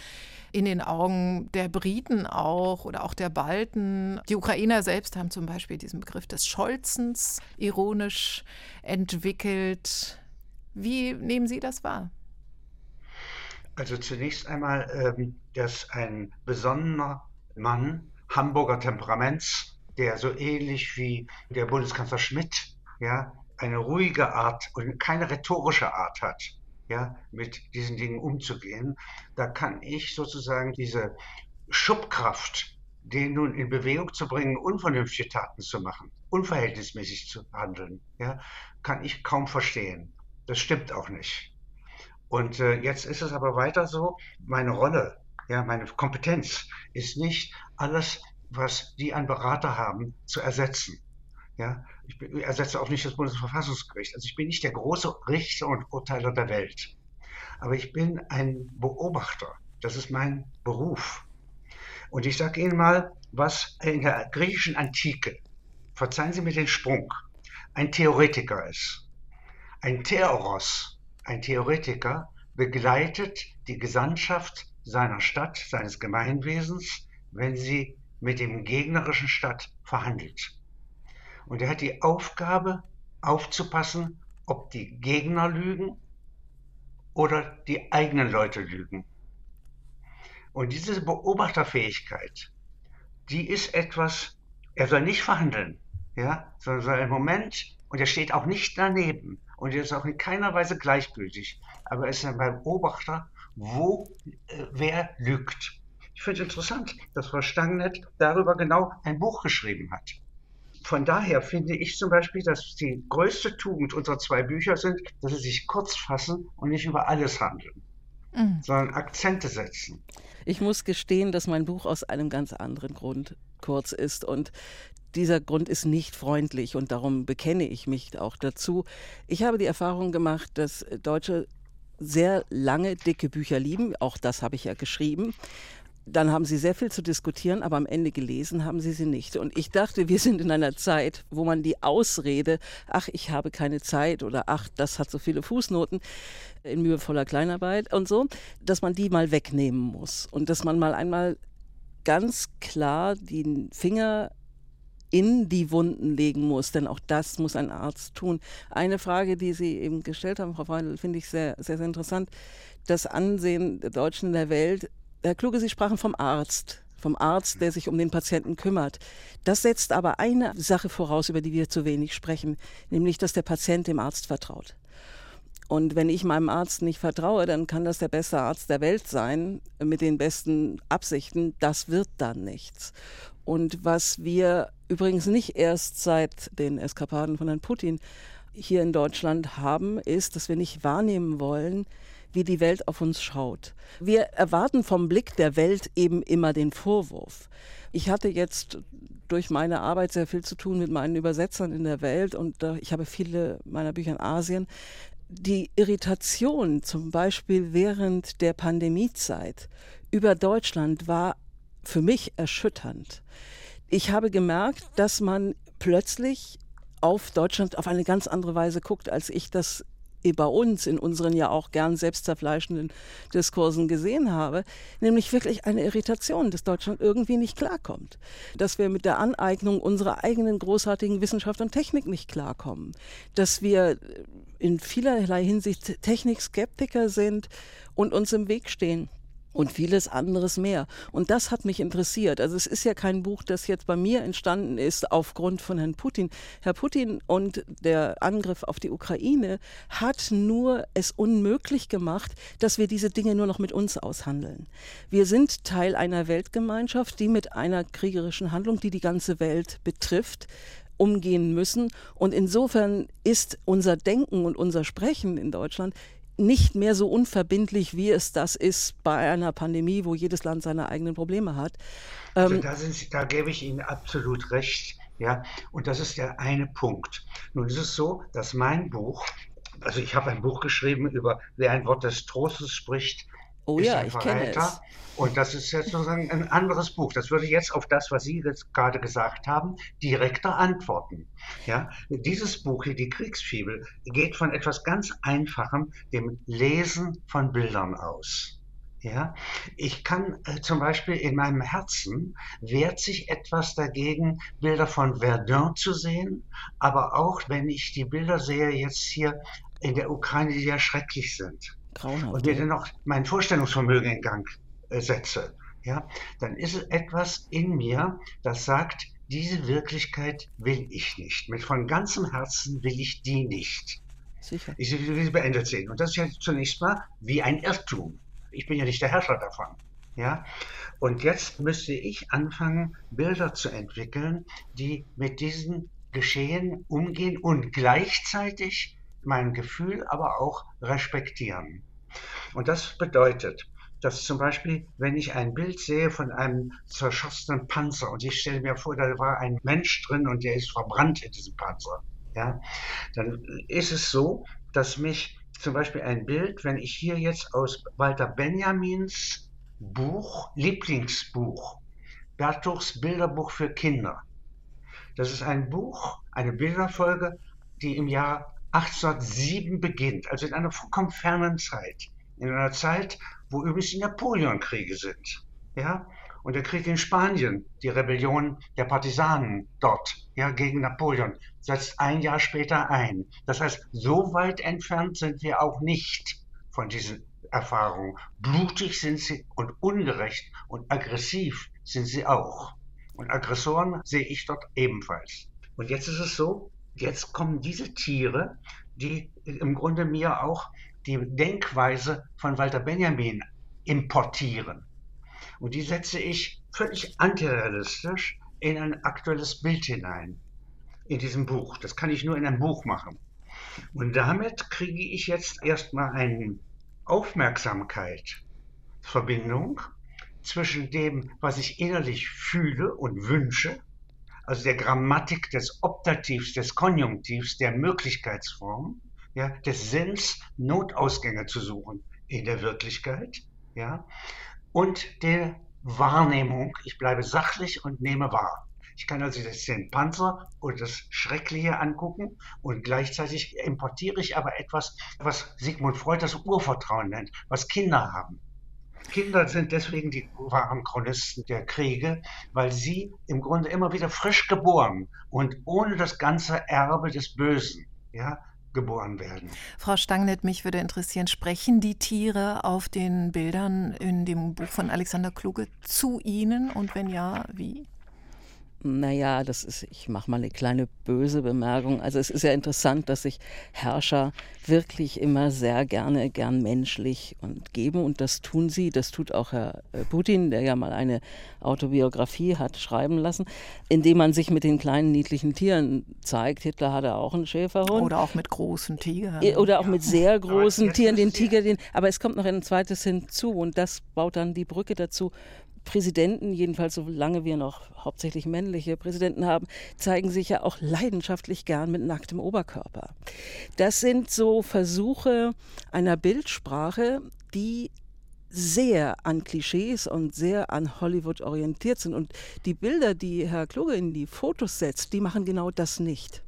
in den Augen der Briten auch oder auch der Balten. Die Ukrainer selbst haben zum Beispiel diesen Begriff des Scholzens ironisch entwickelt. Wie nehmen Sie das wahr? Also zunächst einmal, ähm, dass ein besonnener Mann Hamburger Temperaments der so ähnlich wie der Bundeskanzler Schmidt ja, eine ruhige Art und keine rhetorische Art hat, ja, mit diesen Dingen umzugehen, da kann ich sozusagen diese Schubkraft, den nun in Bewegung zu bringen, unvernünftige Taten zu machen, unverhältnismäßig zu handeln, ja, kann ich kaum verstehen. Das stimmt auch nicht. Und äh, jetzt ist es aber weiter so, meine Rolle, ja, meine Kompetenz ist nicht alles was die an Berater haben, zu ersetzen. Ja, ich ersetze auch nicht das Bundesverfassungsgericht. Also ich bin nicht der große Richter und Urteiler der Welt. Aber ich bin ein Beobachter. Das ist mein Beruf. Und ich sage Ihnen mal, was in der griechischen Antike, verzeihen Sie mir den Sprung, ein Theoretiker ist. Ein Theoros, ein Theoretiker, begleitet die Gesandtschaft seiner Stadt, seines Gemeinwesens, wenn sie mit dem gegnerischen Stadt verhandelt. Und er hat die Aufgabe, aufzupassen, ob die Gegner lügen oder die eigenen Leute lügen. Und diese Beobachterfähigkeit, die ist etwas, er soll nicht verhandeln, ja, sondern soll einen Moment, und er steht auch nicht daneben und er ist auch in keiner Weise gleichgültig, aber er ist ein Beobachter, wo, äh, wer lügt. Ich finde es interessant, dass Frau Stangnet darüber genau ein Buch geschrieben hat. Von daher finde ich zum Beispiel, dass die größte Tugend unserer zwei Bücher sind, dass sie sich kurz fassen und nicht über alles handeln, mhm. sondern Akzente setzen. Ich muss gestehen, dass mein Buch aus einem ganz anderen Grund kurz ist und dieser Grund ist nicht freundlich und darum bekenne ich mich auch dazu. Ich habe die Erfahrung gemacht, dass Deutsche sehr lange dicke Bücher lieben, auch das habe ich ja geschrieben, dann haben sie sehr viel zu diskutieren, aber am Ende gelesen haben sie sie nicht. Und ich dachte, wir sind in einer Zeit, wo man die Ausrede, ach, ich habe keine Zeit oder ach, das hat so viele Fußnoten in mühevoller Kleinarbeit und so, dass man die mal wegnehmen muss und dass man mal einmal ganz klar den Finger in die Wunden legen muss, denn auch das muss ein Arzt tun. Eine Frage, die Sie eben gestellt haben, Frau Freundl, finde ich sehr, sehr, sehr interessant. Das Ansehen der Deutschen in der Welt Herr Kluge, Sie sprachen vom Arzt, vom Arzt, der sich um den Patienten kümmert. Das setzt aber eine Sache voraus, über die wir zu wenig sprechen, nämlich, dass der Patient dem Arzt vertraut. Und wenn ich meinem Arzt nicht vertraue, dann kann das der beste Arzt der Welt sein, mit den besten Absichten. Das wird dann nichts. Und was wir übrigens nicht erst seit den Eskapaden von Herrn Putin hier in Deutschland haben, ist, dass wir nicht wahrnehmen wollen, wie die Welt auf uns schaut. Wir erwarten vom Blick der Welt eben immer den Vorwurf. Ich hatte jetzt durch meine Arbeit sehr viel zu tun mit meinen Übersetzern in der Welt und ich habe viele meiner Bücher in Asien. Die Irritation zum Beispiel während der Pandemiezeit über Deutschland war für mich erschütternd. Ich habe gemerkt, dass man plötzlich auf Deutschland auf eine ganz andere Weise guckt, als ich das bei uns in unseren ja auch gern selbstzerfleischenden Diskursen gesehen habe, nämlich wirklich eine Irritation, dass Deutschland irgendwie nicht klarkommt, dass wir mit der Aneignung unserer eigenen großartigen Wissenschaft und Technik nicht klarkommen, dass wir in vielerlei Hinsicht Technikskeptiker sind und uns im Weg stehen und vieles anderes mehr. Und das hat mich interessiert. Also es ist ja kein Buch, das jetzt bei mir entstanden ist aufgrund von Herrn Putin. Herr Putin und der Angriff auf die Ukraine hat nur es unmöglich gemacht, dass wir diese Dinge nur noch mit uns aushandeln. Wir sind Teil einer Weltgemeinschaft, die mit einer kriegerischen Handlung, die die ganze Welt betrifft, umgehen müssen. Und insofern ist unser Denken und unser Sprechen in Deutschland nicht mehr so unverbindlich, wie es das ist bei einer Pandemie, wo jedes Land seine eigenen Probleme hat. Also da, sind, da gebe ich Ihnen absolut recht. Ja, und das ist der eine Punkt. Nun ist es so, dass mein Buch, also ich habe ein Buch geschrieben über, wer ein Wort des Trostes spricht, Oh ja, ich kenne es. Und das ist jetzt sozusagen ein anderes Buch. Das würde jetzt auf das, was Sie jetzt gerade gesagt haben, direkter antworten. Ja, dieses Buch hier, die Kriegsfibel, geht von etwas ganz Einfachem, dem Lesen von Bildern aus. Ja, ich kann äh, zum Beispiel in meinem Herzen wehrt sich etwas dagegen, Bilder von Verdun zu sehen, aber auch wenn ich die Bilder sehe jetzt hier in der Ukraine, die ja schrecklich sind Grauenhaft, und mir dann noch mein Vorstellungsvermögen in Gang äh, setze, ja, dann ist es etwas in mir, das sagt, diese Wirklichkeit will ich nicht. Mit von ganzem Herzen will ich die nicht. Sicher. Ich will sie beendet sehen. Und das ist ja zunächst mal wie ein Irrtum. Ich bin ja nicht der Herrscher davon. Ja? Und jetzt müsste ich anfangen, Bilder zu entwickeln, die mit diesen Geschehen umgehen und gleichzeitig mein Gefühl aber auch respektieren. Und das bedeutet, dass zum Beispiel, wenn ich ein Bild sehe von einem zerschossenen Panzer und ich stelle mir vor, da war ein Mensch drin und der ist verbrannt in diesem Panzer, ja, dann ist es so, dass mich zum Beispiel ein Bild, wenn ich hier jetzt aus Walter Benjamins Buch, Lieblingsbuch, Bertuchs Bilderbuch für Kinder. Das ist ein Buch, eine Bilderfolge, die im Jahr 1807 beginnt, also in einer vollkommen fernen Zeit, in einer Zeit, wo übrigens die Napoleonkriege sind. Ja? Und der Krieg in Spanien, die Rebellion der Partisanen dort ja, gegen Napoleon, setzt ein Jahr später ein. Das heißt, so weit entfernt sind wir auch nicht von diesen Erfahrungen. Blutig sind sie und ungerecht und aggressiv sind sie auch. Und Aggressoren sehe ich dort ebenfalls. Und jetzt ist es so, jetzt kommen diese Tiere, die im Grunde mir auch die Denkweise von Walter Benjamin importieren. Und die setze ich völlig antirealistisch in ein aktuelles Bild hinein, in diesem Buch. Das kann ich nur in einem Buch machen. Und damit kriege ich jetzt erstmal eine Aufmerksamkeit, Verbindung zwischen dem, was ich innerlich fühle und wünsche, also der Grammatik des Optativs, des Konjunktivs, der Möglichkeitsform, ja, des Sinns, Notausgänge zu suchen in der Wirklichkeit, ja, und der Wahrnehmung. Ich bleibe sachlich und nehme wahr. Ich kann also den Panzer oder das Schreckliche angucken und gleichzeitig importiere ich aber etwas, was Sigmund Freud das Urvertrauen nennt, was Kinder haben. Kinder sind deswegen die wahren Chronisten der Kriege, weil sie im Grunde immer wieder frisch geboren und ohne das ganze Erbe des Bösen, ja, geboren werden. Frau Stangnet, mich würde interessieren, sprechen die Tiere auf den Bildern in dem Buch von Alexander Kluge zu Ihnen und wenn ja, wie? Naja, das ist, ich mache mal eine kleine böse Bemerkung. Also es ist ja interessant, dass sich Herrscher wirklich immer sehr gerne, gern menschlich und geben und das tun sie. Das tut auch Herr äh, Putin, der ja mal eine Autobiografie hat schreiben lassen, indem man sich mit den kleinen niedlichen Tieren zeigt. Hitler hatte auch einen Schäferhund. Oder auch mit großen Tigern. Oder auch mit sehr großen Tieren, den Tiger, den. Aber es kommt noch ein zweites hinzu und das baut dann die Brücke dazu. Präsidenten, jedenfalls solange wir noch hauptsächlich männliche Präsidenten haben, zeigen sich ja auch leidenschaftlich gern mit nacktem Oberkörper. Das sind so Versuche einer Bildsprache, die sehr an Klischees und sehr an Hollywood orientiert sind. Und die Bilder, die Herr Kluge in die Fotos setzt, die machen genau das nicht.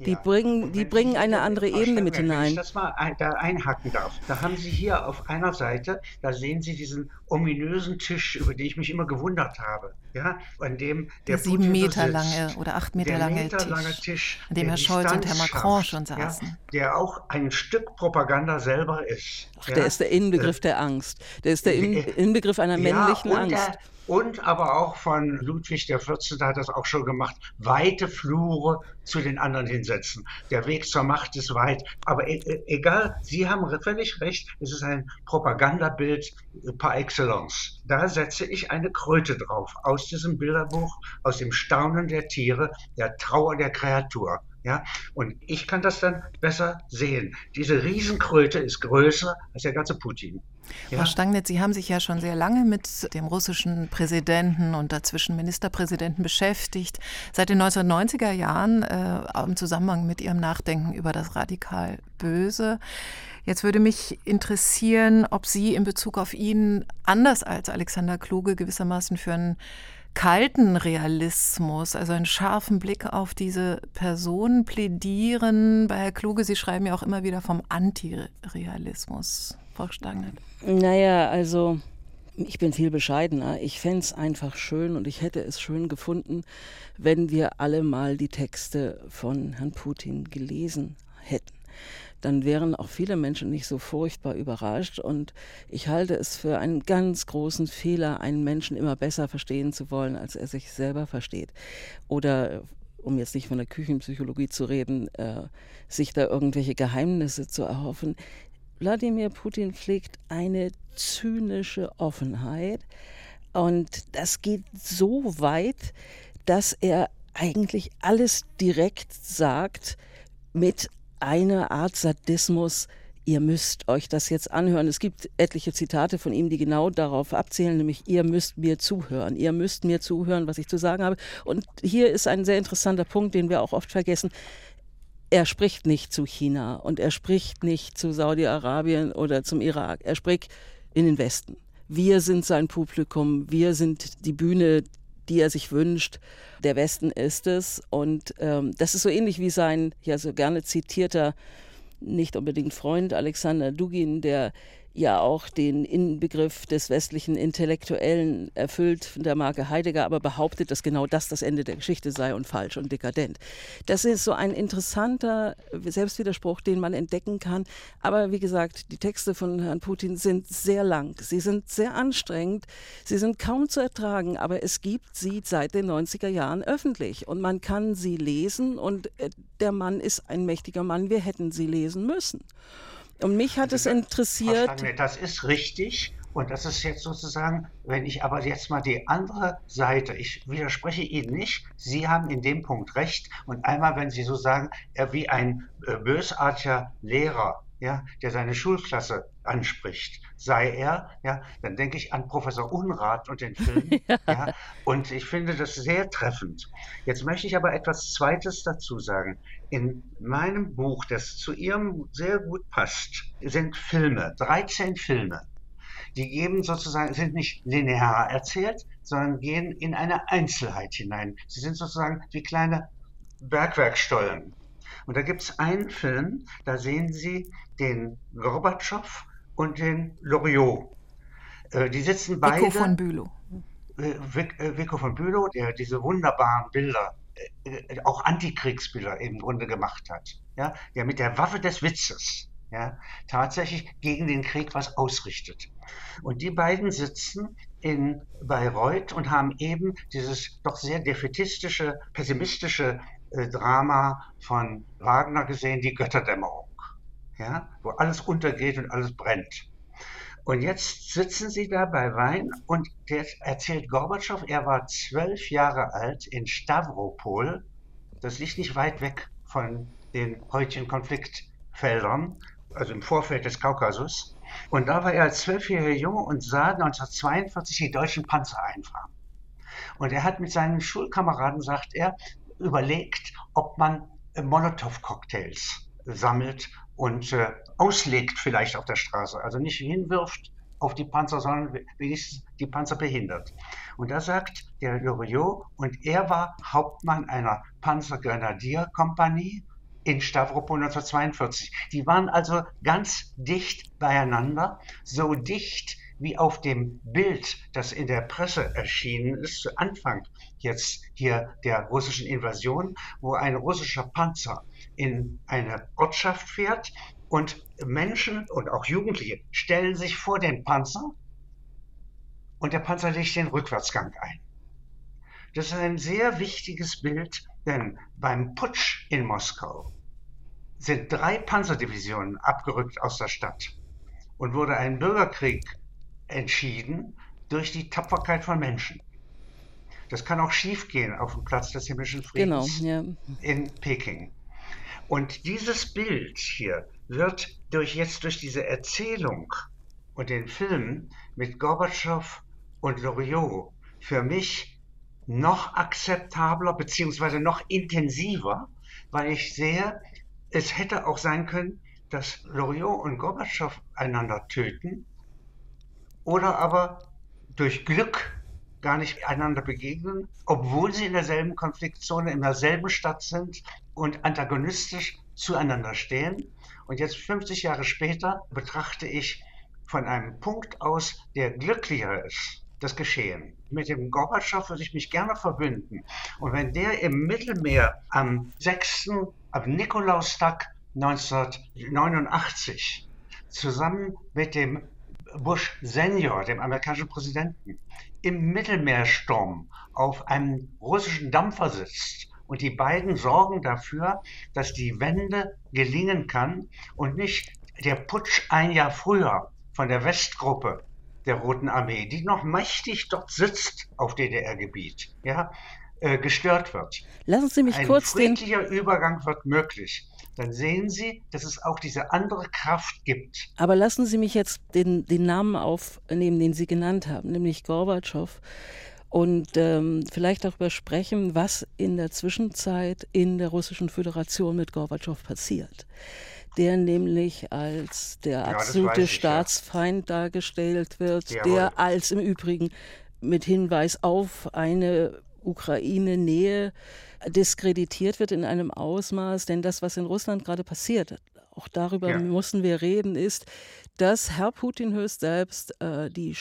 Die ja. bringen, die bringen eine andere Ebene mit hinein. Wenn ich das mal ein, da einhaken darf. Da haben Sie hier auf einer Seite, da sehen Sie diesen ominösen Tisch, über den ich mich immer gewundert habe. Ja, an dem der, der sieben Meter lange oder acht Meter, lange, Meter Tisch, lange Tisch, an dem Herr Scholz und Herr Macron schon saßen. Ja, der auch ein Stück Propaganda selber ist. Ach, ja? der ist der Inbegriff äh, der Angst. Der ist der In Inbegriff einer männlichen Angst. Der, und aber auch von Ludwig XIV. hat das auch schon gemacht, weite Flure zu den anderen hinsetzen. Der Weg zur Macht ist weit. Aber e, e egal, Sie haben völlig recht, es ist ein Propagandabild par excellence. Da setze ich eine Kröte drauf, aus diesem Bilderbuch, aus dem Staunen der Tiere, der Trauer der Kreatur. Ja, und ich kann das dann besser sehen. Diese Riesenkröte ist größer als der ganze Putin. Ja. Frau Stangnitz, Sie haben sich ja schon sehr lange mit dem russischen Präsidenten und dazwischen Ministerpräsidenten beschäftigt. Seit den 1990er Jahren äh, im Zusammenhang mit Ihrem Nachdenken über das radikal Böse. Jetzt würde mich interessieren, ob Sie in Bezug auf ihn, anders als Alexander Kluge, gewissermaßen für einen kalten Realismus, also einen scharfen Blick auf diese Person plädieren. Bei Herr Kluge, Sie schreiben ja auch immer wieder vom Antirealismus. Frau Stangert? Naja, also ich bin viel bescheidener. Ich fände es einfach schön und ich hätte es schön gefunden, wenn wir alle mal die Texte von Herrn Putin gelesen hätten. Dann wären auch viele Menschen nicht so furchtbar überrascht. Und ich halte es für einen ganz großen Fehler, einen Menschen immer besser verstehen zu wollen, als er sich selber versteht. Oder um jetzt nicht von der Küchenpsychologie zu reden, äh, sich da irgendwelche Geheimnisse zu erhoffen. Wladimir Putin pflegt eine zynische Offenheit und das geht so weit, dass er eigentlich alles direkt sagt mit einer Art Sadismus, ihr müsst euch das jetzt anhören. Es gibt etliche Zitate von ihm, die genau darauf abzählen, nämlich ihr müsst mir zuhören, ihr müsst mir zuhören, was ich zu sagen habe. Und hier ist ein sehr interessanter Punkt, den wir auch oft vergessen er spricht nicht zu China und er spricht nicht zu Saudi-Arabien oder zum Irak. Er spricht in den Westen. Wir sind sein Publikum, wir sind die Bühne, die er sich wünscht. Der Westen ist es. Und ähm, das ist so ähnlich wie sein ja so gerne zitierter, nicht unbedingt Freund Alexander Dugin, der ja auch den Inbegriff des westlichen Intellektuellen erfüllt von der Marke Heidegger, aber behauptet, dass genau das das Ende der Geschichte sei und falsch und dekadent. Das ist so ein interessanter Selbstwiderspruch, den man entdecken kann. Aber wie gesagt, die Texte von Herrn Putin sind sehr lang, sie sind sehr anstrengend, sie sind kaum zu ertragen, aber es gibt sie seit den 90er Jahren öffentlich und man kann sie lesen und äh, der Mann ist ein mächtiger Mann, wir hätten sie lesen müssen. Und mich hat es interessiert. Das ist richtig. Und das ist jetzt sozusagen, wenn ich aber jetzt mal die andere Seite, ich widerspreche Ihnen nicht, Sie haben in dem Punkt recht. Und einmal, wenn Sie so sagen, er wie ein äh, bösartiger Lehrer, ja, der seine Schulklasse anspricht, sei er, ja, dann denke ich an Professor Unrat und den Film. ja. ja. und ich finde das sehr treffend. Jetzt möchte ich aber etwas Zweites dazu sagen. In meinem Buch, das zu Ihrem sehr gut passt, sind Filme, 13 Filme. Die geben sozusagen, sind nicht linear erzählt, sondern gehen in eine Einzelheit hinein. Sie sind sozusagen wie kleine Bergwerkstollen. Und da gibt es einen Film, da sehen Sie den Gorbatschow und den Loriot. Äh, die sitzen beide. Vico von Bülow. Äh, Vico von Bülow, der diese wunderbaren Bilder, äh, auch Antikriegsbilder im Grunde gemacht hat. Ja, der mit der Waffe des Witzes ja, tatsächlich gegen den Krieg was ausrichtet. Und die beiden sitzen in Bayreuth und haben eben dieses doch sehr defetistische, pessimistische äh, Drama von Wagner gesehen, die Götterdämmerung ja, wo alles untergeht und alles brennt. Und jetzt sitzen sie da bei Wein und der erzählt Gorbatschow, er war zwölf Jahre alt in Stavropol. Das liegt nicht weit weg von den heutigen Konfliktfeldern, also im Vorfeld des Kaukasus. Und da war er als zwölfjähriger Junge und sah 1942 die deutschen Panzer einfahren. Und er hat mit seinen Schulkameraden, sagt er, überlegt, ob man Molotow-Cocktails sammelt und äh, auslegt vielleicht auf der Straße. Also nicht hinwirft auf die Panzer, sondern wenigstens die Panzer behindert. Und da sagt der Loriot, und er war Hauptmann einer Panzergrenadierkompanie in Stavropol 1942. Die waren also ganz dicht beieinander, so dicht wie auf dem Bild, das in der Presse erschienen ist, zu Anfang jetzt hier der russischen Invasion, wo ein russischer Panzer in eine Ortschaft fährt und Menschen und auch Jugendliche stellen sich vor den Panzer und der Panzer legt den Rückwärtsgang ein. Das ist ein sehr wichtiges Bild, denn beim Putsch in Moskau sind drei Panzerdivisionen abgerückt aus der Stadt und wurde ein Bürgerkrieg entschieden durch die Tapferkeit von Menschen. Das kann auch schiefgehen auf dem Platz des himmlischen Friedens genau, ja. in Peking. Und dieses Bild hier wird durch jetzt durch diese Erzählung und den Film mit Gorbatschow und Loriot für mich noch akzeptabler beziehungsweise noch intensiver, weil ich sehe, es hätte auch sein können, dass Loriot und Gorbatschow einander töten oder aber durch Glück gar nicht einander begegnen, obwohl sie in derselben Konfliktzone, in derselben Stadt sind und antagonistisch zueinander stehen. Und jetzt 50 Jahre später betrachte ich von einem Punkt aus, der glücklicher ist, das Geschehen. Mit dem Gorbatschow würde ich mich gerne verbünden. Und wenn der im Mittelmeer am 6. ab Nikolaustag 1989 zusammen mit dem Bush Senior, dem amerikanischen Präsidenten, im Mittelmeersturm auf einem russischen Dampfer sitzt und die beiden sorgen dafür, dass die Wende gelingen kann und nicht der Putsch ein Jahr früher von der Westgruppe der Roten Armee, die noch mächtig dort sitzt auf DDR-Gebiet, ja, äh, gestört wird. Lassen Sie mich Ein kurz den. Ein friedlicher Übergang wird möglich dann sehen Sie, dass es auch diese andere Kraft gibt. Aber lassen Sie mich jetzt den, den Namen aufnehmen, den Sie genannt haben, nämlich Gorbatschow. Und ähm, vielleicht darüber sprechen, was in der Zwischenzeit in der Russischen Föderation mit Gorbatschow passiert. Der nämlich als der ja, absolute ich, Staatsfeind ja. dargestellt wird, Jawohl. der als im Übrigen mit Hinweis auf eine Ukraine-Nähe diskreditiert wird in einem Ausmaß, denn das, was in Russland gerade passiert, auch darüber ja. müssen wir reden, ist, dass Herr Putin höchst selbst äh, die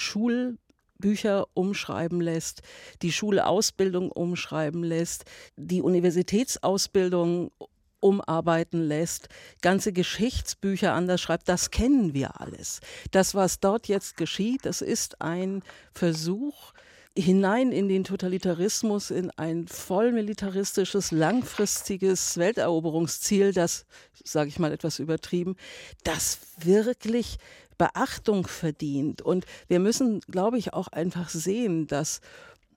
Schulbücher umschreiben lässt, die Schulausbildung umschreiben lässt, die Universitätsausbildung umarbeiten lässt, ganze Geschichtsbücher anders schreibt, das kennen wir alles. Das, was dort jetzt geschieht, das ist ein Versuch, hinein in den Totalitarismus, in ein vollmilitaristisches, langfristiges Welteroberungsziel, das, sage ich mal etwas übertrieben, das wirklich Beachtung verdient. Und wir müssen, glaube ich, auch einfach sehen, dass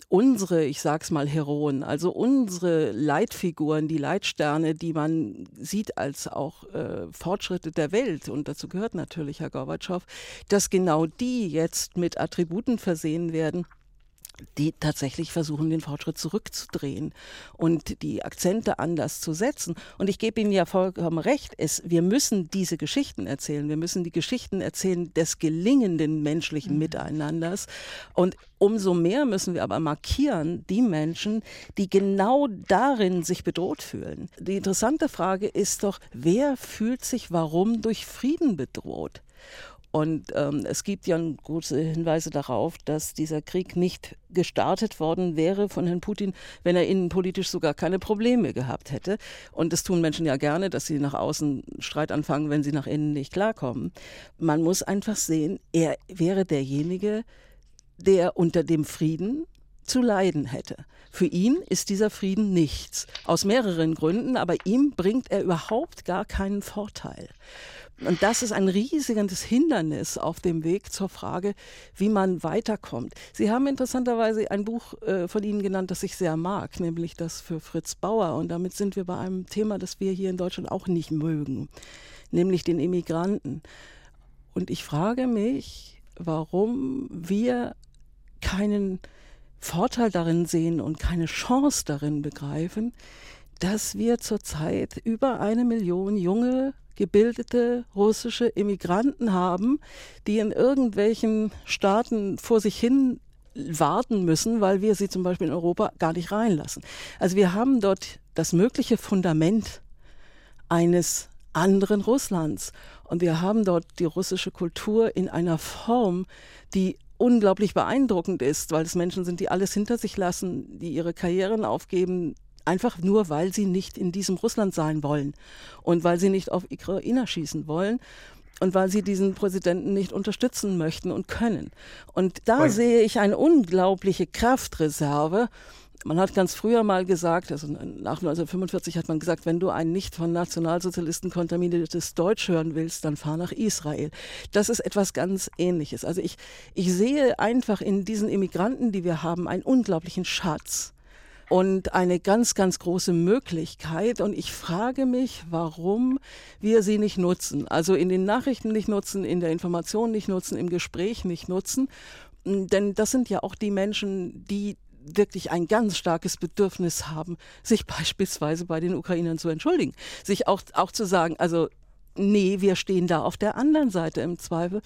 unsere, ich sag's mal, Heroen, also unsere Leitfiguren, die Leitsterne, die man sieht als auch äh, Fortschritte der Welt, und dazu gehört natürlich Herr Gorbatschow, dass genau die jetzt mit Attributen versehen werden, die tatsächlich versuchen, den Fortschritt zurückzudrehen und die Akzente anders zu setzen. Und ich gebe Ihnen ja vollkommen recht, es, wir müssen diese Geschichten erzählen. Wir müssen die Geschichten erzählen des gelingenden menschlichen mhm. Miteinanders. Und umso mehr müssen wir aber markieren, die Menschen, die genau darin sich bedroht fühlen. Die interessante Frage ist doch, wer fühlt sich warum durch Frieden bedroht? Und ähm, es gibt ja große Hinweise darauf, dass dieser Krieg nicht gestartet worden wäre von Herrn Putin, wenn er innenpolitisch sogar keine Probleme gehabt hätte. Und das tun Menschen ja gerne, dass sie nach außen Streit anfangen, wenn sie nach innen nicht klarkommen. Man muss einfach sehen, er wäre derjenige, der unter dem Frieden zu leiden hätte. Für ihn ist dieser Frieden nichts. Aus mehreren Gründen, aber ihm bringt er überhaupt gar keinen Vorteil. Und das ist ein riesiges Hindernis auf dem Weg zur Frage, wie man weiterkommt. Sie haben interessanterweise ein Buch äh, von Ihnen genannt, das ich sehr mag, nämlich das für Fritz Bauer. Und damit sind wir bei einem Thema, das wir hier in Deutschland auch nicht mögen, nämlich den Immigranten. Und ich frage mich, warum wir keinen Vorteil darin sehen und keine Chance darin begreifen, dass wir zurzeit über eine Million junge gebildete russische Immigranten haben, die in irgendwelchen Staaten vor sich hin warten müssen, weil wir sie zum Beispiel in Europa gar nicht reinlassen. Also wir haben dort das mögliche Fundament eines anderen Russlands. Und wir haben dort die russische Kultur in einer Form, die unglaublich beeindruckend ist, weil es Menschen sind, die alles hinter sich lassen, die ihre Karrieren aufgeben, Einfach nur, weil sie nicht in diesem Russland sein wollen und weil sie nicht auf Ukrainer schießen wollen und weil sie diesen Präsidenten nicht unterstützen möchten und können. Und da Oi. sehe ich eine unglaubliche Kraftreserve. Man hat ganz früher mal gesagt, also nach 1945 hat man gesagt, wenn du ein nicht von Nationalsozialisten kontaminiertes Deutsch hören willst, dann fahr nach Israel. Das ist etwas ganz Ähnliches. Also ich, ich sehe einfach in diesen Immigranten, die wir haben, einen unglaublichen Schatz und eine ganz, ganz große Möglichkeit. Und ich frage mich, warum wir sie nicht nutzen. Also in den Nachrichten nicht nutzen, in der Information nicht nutzen, im Gespräch nicht nutzen. Denn das sind ja auch die Menschen, die wirklich ein ganz starkes Bedürfnis haben, sich beispielsweise bei den Ukrainern zu entschuldigen. Sich auch, auch zu sagen, also nee, wir stehen da auf der anderen Seite im Zweifel.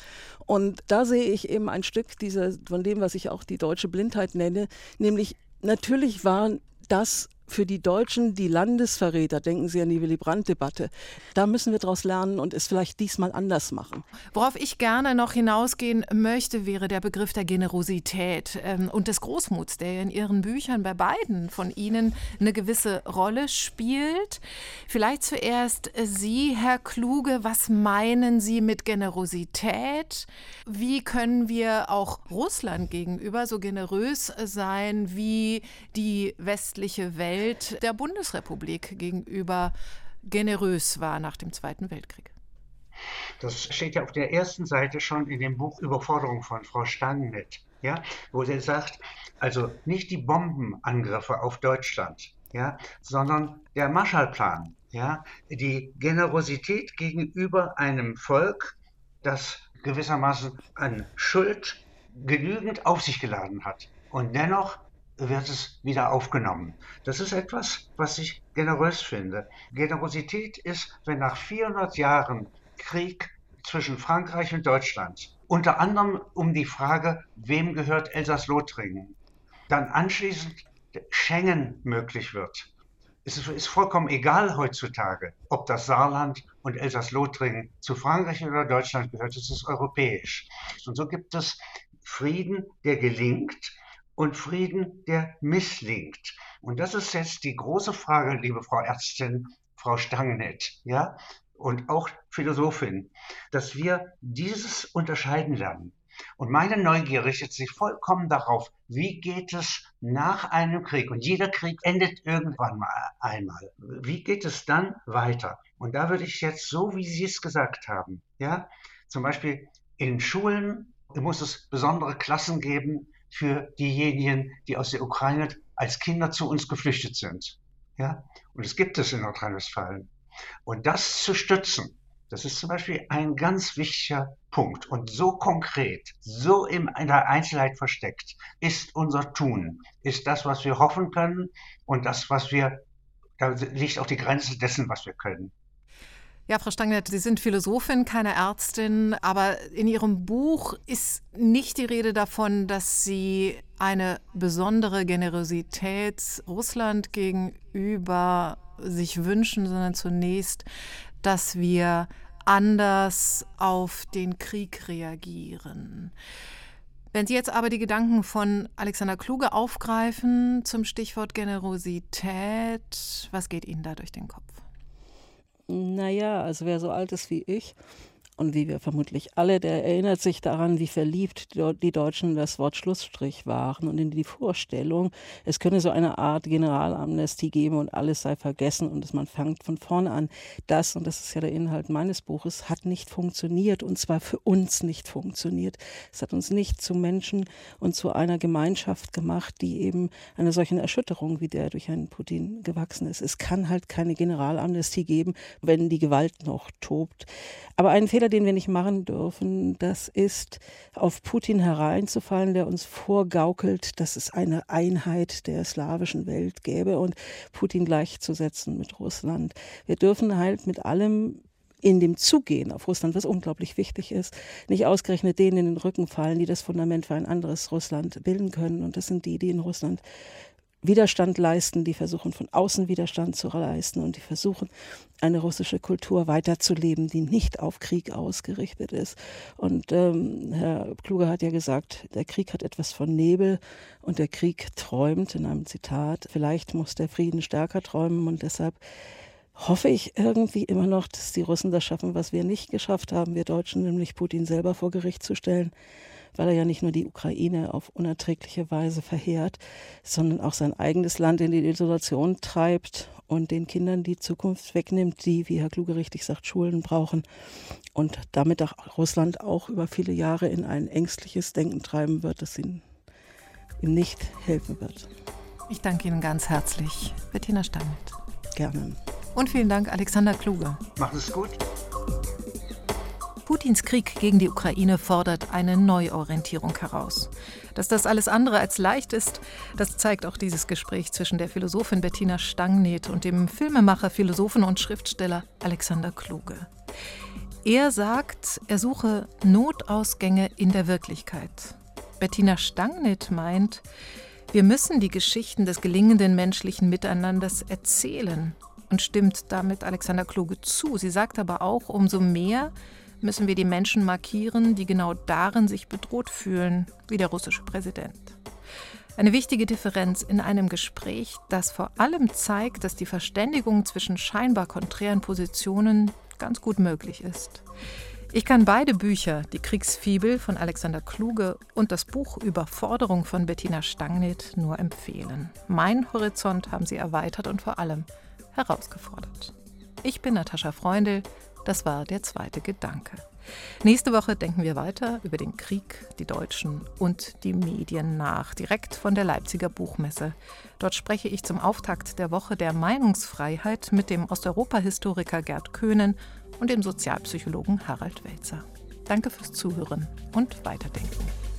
Und da sehe ich eben ein Stück dieser, von dem, was ich auch die deutsche Blindheit nenne, nämlich natürlich waren das für die Deutschen die Landesverräter, denken Sie an die Willy Brandt-Debatte. Da müssen wir daraus lernen und es vielleicht diesmal anders machen. Worauf ich gerne noch hinausgehen möchte, wäre der Begriff der Generosität ähm, und des Großmuts, der in Ihren Büchern bei beiden von Ihnen eine gewisse Rolle spielt. Vielleicht zuerst Sie, Herr Kluge, was meinen Sie mit Generosität? Wie können wir auch Russland gegenüber so generös sein wie die westliche Welt? Welt der Bundesrepublik gegenüber generös war nach dem Zweiten Weltkrieg. Das steht ja auf der ersten Seite schon in dem Buch Überforderung von Frau Stangenett, ja, wo sie sagt, also nicht die Bombenangriffe auf Deutschland, ja, sondern der Marshallplan, ja, die Generosität gegenüber einem Volk, das gewissermaßen an Schuld genügend auf sich geladen hat und dennoch wird es wieder aufgenommen. Das ist etwas, was ich generös finde. Generosität ist, wenn nach 400 Jahren Krieg zwischen Frankreich und Deutschland, unter anderem um die Frage, wem gehört Elsass-Lothringen, dann anschließend Schengen möglich wird, Es ist vollkommen egal heutzutage, ob das Saarland und Elsass-Lothringen zu Frankreich oder Deutschland gehört. Es ist europäisch. Und so gibt es Frieden, der gelingt und Frieden, der misslingt. Und das ist jetzt die große Frage, liebe Frau Ärztin, Frau Stangnett, ja, und auch Philosophin, dass wir dieses unterscheiden lernen. Und meine Neugier richtet sich vollkommen darauf, wie geht es nach einem Krieg? Und jeder Krieg endet irgendwann mal einmal. Wie geht es dann weiter? Und da würde ich jetzt, so wie Sie es gesagt haben, ja, zum Beispiel in Schulen muss es besondere Klassen geben für diejenigen, die aus der Ukraine als Kinder zu uns geflüchtet sind. Ja, und es gibt es in Nordrhein-Westfalen. Und das zu stützen, das ist zum Beispiel ein ganz wichtiger Punkt. Und so konkret, so in der Einzelheit versteckt, ist unser Tun, ist das, was wir hoffen können und das, was wir, da liegt auch die Grenze dessen, was wir können. Ja, Frau Stangnett, Sie sind Philosophin, keine Ärztin, aber in Ihrem Buch ist nicht die Rede davon, dass Sie eine besondere Generosität Russland gegenüber sich wünschen, sondern zunächst, dass wir anders auf den Krieg reagieren. Wenn Sie jetzt aber die Gedanken von Alexander Kluge aufgreifen zum Stichwort Generosität, was geht Ihnen da durch den Kopf? Naja, also wer so alt ist wie ich und wie wir vermutlich alle, der erinnert sich daran, wie verliebt die Deutschen das Wort Schlussstrich waren und in die Vorstellung, es könne so eine Art Generalamnestie geben und alles sei vergessen und man fängt von vorne an. Das, und das ist ja der Inhalt meines Buches, hat nicht funktioniert und zwar für uns nicht funktioniert. Es hat uns nicht zu Menschen und zu einer Gemeinschaft gemacht, die eben einer solchen Erschütterung wie der durch einen Putin gewachsen ist. Es kann halt keine Generalamnestie geben, wenn die Gewalt noch tobt. Aber einen Fehler, den wir nicht machen dürfen, das ist, auf Putin hereinzufallen, der uns vorgaukelt, dass es eine Einheit der slawischen Welt gäbe und Putin gleichzusetzen mit Russland. Wir dürfen halt mit allem in dem Zugehen auf Russland, was unglaublich wichtig ist, nicht ausgerechnet denen in den Rücken fallen, die das Fundament für ein anderes Russland bilden können. Und das sind die, die in Russland Widerstand leisten, die versuchen von außen Widerstand zu leisten und die versuchen eine russische Kultur weiterzuleben, die nicht auf Krieg ausgerichtet ist. Und ähm, Herr Kluge hat ja gesagt, der Krieg hat etwas von Nebel und der Krieg träumt in einem Zitat. Vielleicht muss der Frieden stärker träumen und deshalb hoffe ich irgendwie immer noch, dass die Russen das schaffen, was wir nicht geschafft haben, wir Deutschen, nämlich Putin selber vor Gericht zu stellen weil er ja nicht nur die Ukraine auf unerträgliche Weise verheert, sondern auch sein eigenes Land in die Isolation treibt und den Kindern die Zukunft wegnimmt, die, wie Herr Kluge richtig sagt, Schulen brauchen und damit auch Russland auch über viele Jahre in ein ängstliches Denken treiben wird, das ihm, ihm nicht helfen wird. Ich danke Ihnen ganz herzlich, Bettina Stammelt. Gerne. Und vielen Dank, Alexander Kluge. Macht es gut. Putins Krieg gegen die Ukraine fordert eine Neuorientierung heraus. Dass das alles andere als leicht ist, das zeigt auch dieses Gespräch zwischen der Philosophin Bettina Stangneth und dem Filmemacher, Philosophen und Schriftsteller Alexander Kluge. Er sagt, er suche Notausgänge in der Wirklichkeit. Bettina Stangneth meint, wir müssen die Geschichten des gelingenden menschlichen Miteinanders erzählen und stimmt damit Alexander Kluge zu. Sie sagt aber auch, umso mehr müssen wir die Menschen markieren, die genau darin sich bedroht fühlen, wie der russische Präsident. Eine wichtige Differenz in einem Gespräch, das vor allem zeigt, dass die Verständigung zwischen scheinbar konträren Positionen ganz gut möglich ist. Ich kann beide Bücher, Die Kriegsfibel von Alexander Kluge und das Buch Überforderung von Bettina Stangnit, nur empfehlen. Mein Horizont haben sie erweitert und vor allem herausgefordert. Ich bin Natascha Freundl. Das war der zweite Gedanke. Nächste Woche denken wir weiter über den Krieg, die Deutschen und die Medien nach, direkt von der Leipziger Buchmesse. Dort spreche ich zum Auftakt der Woche der Meinungsfreiheit mit dem Osteuropa-Historiker Gerd Köhnen und dem Sozialpsychologen Harald Welzer. Danke fürs Zuhören und Weiterdenken.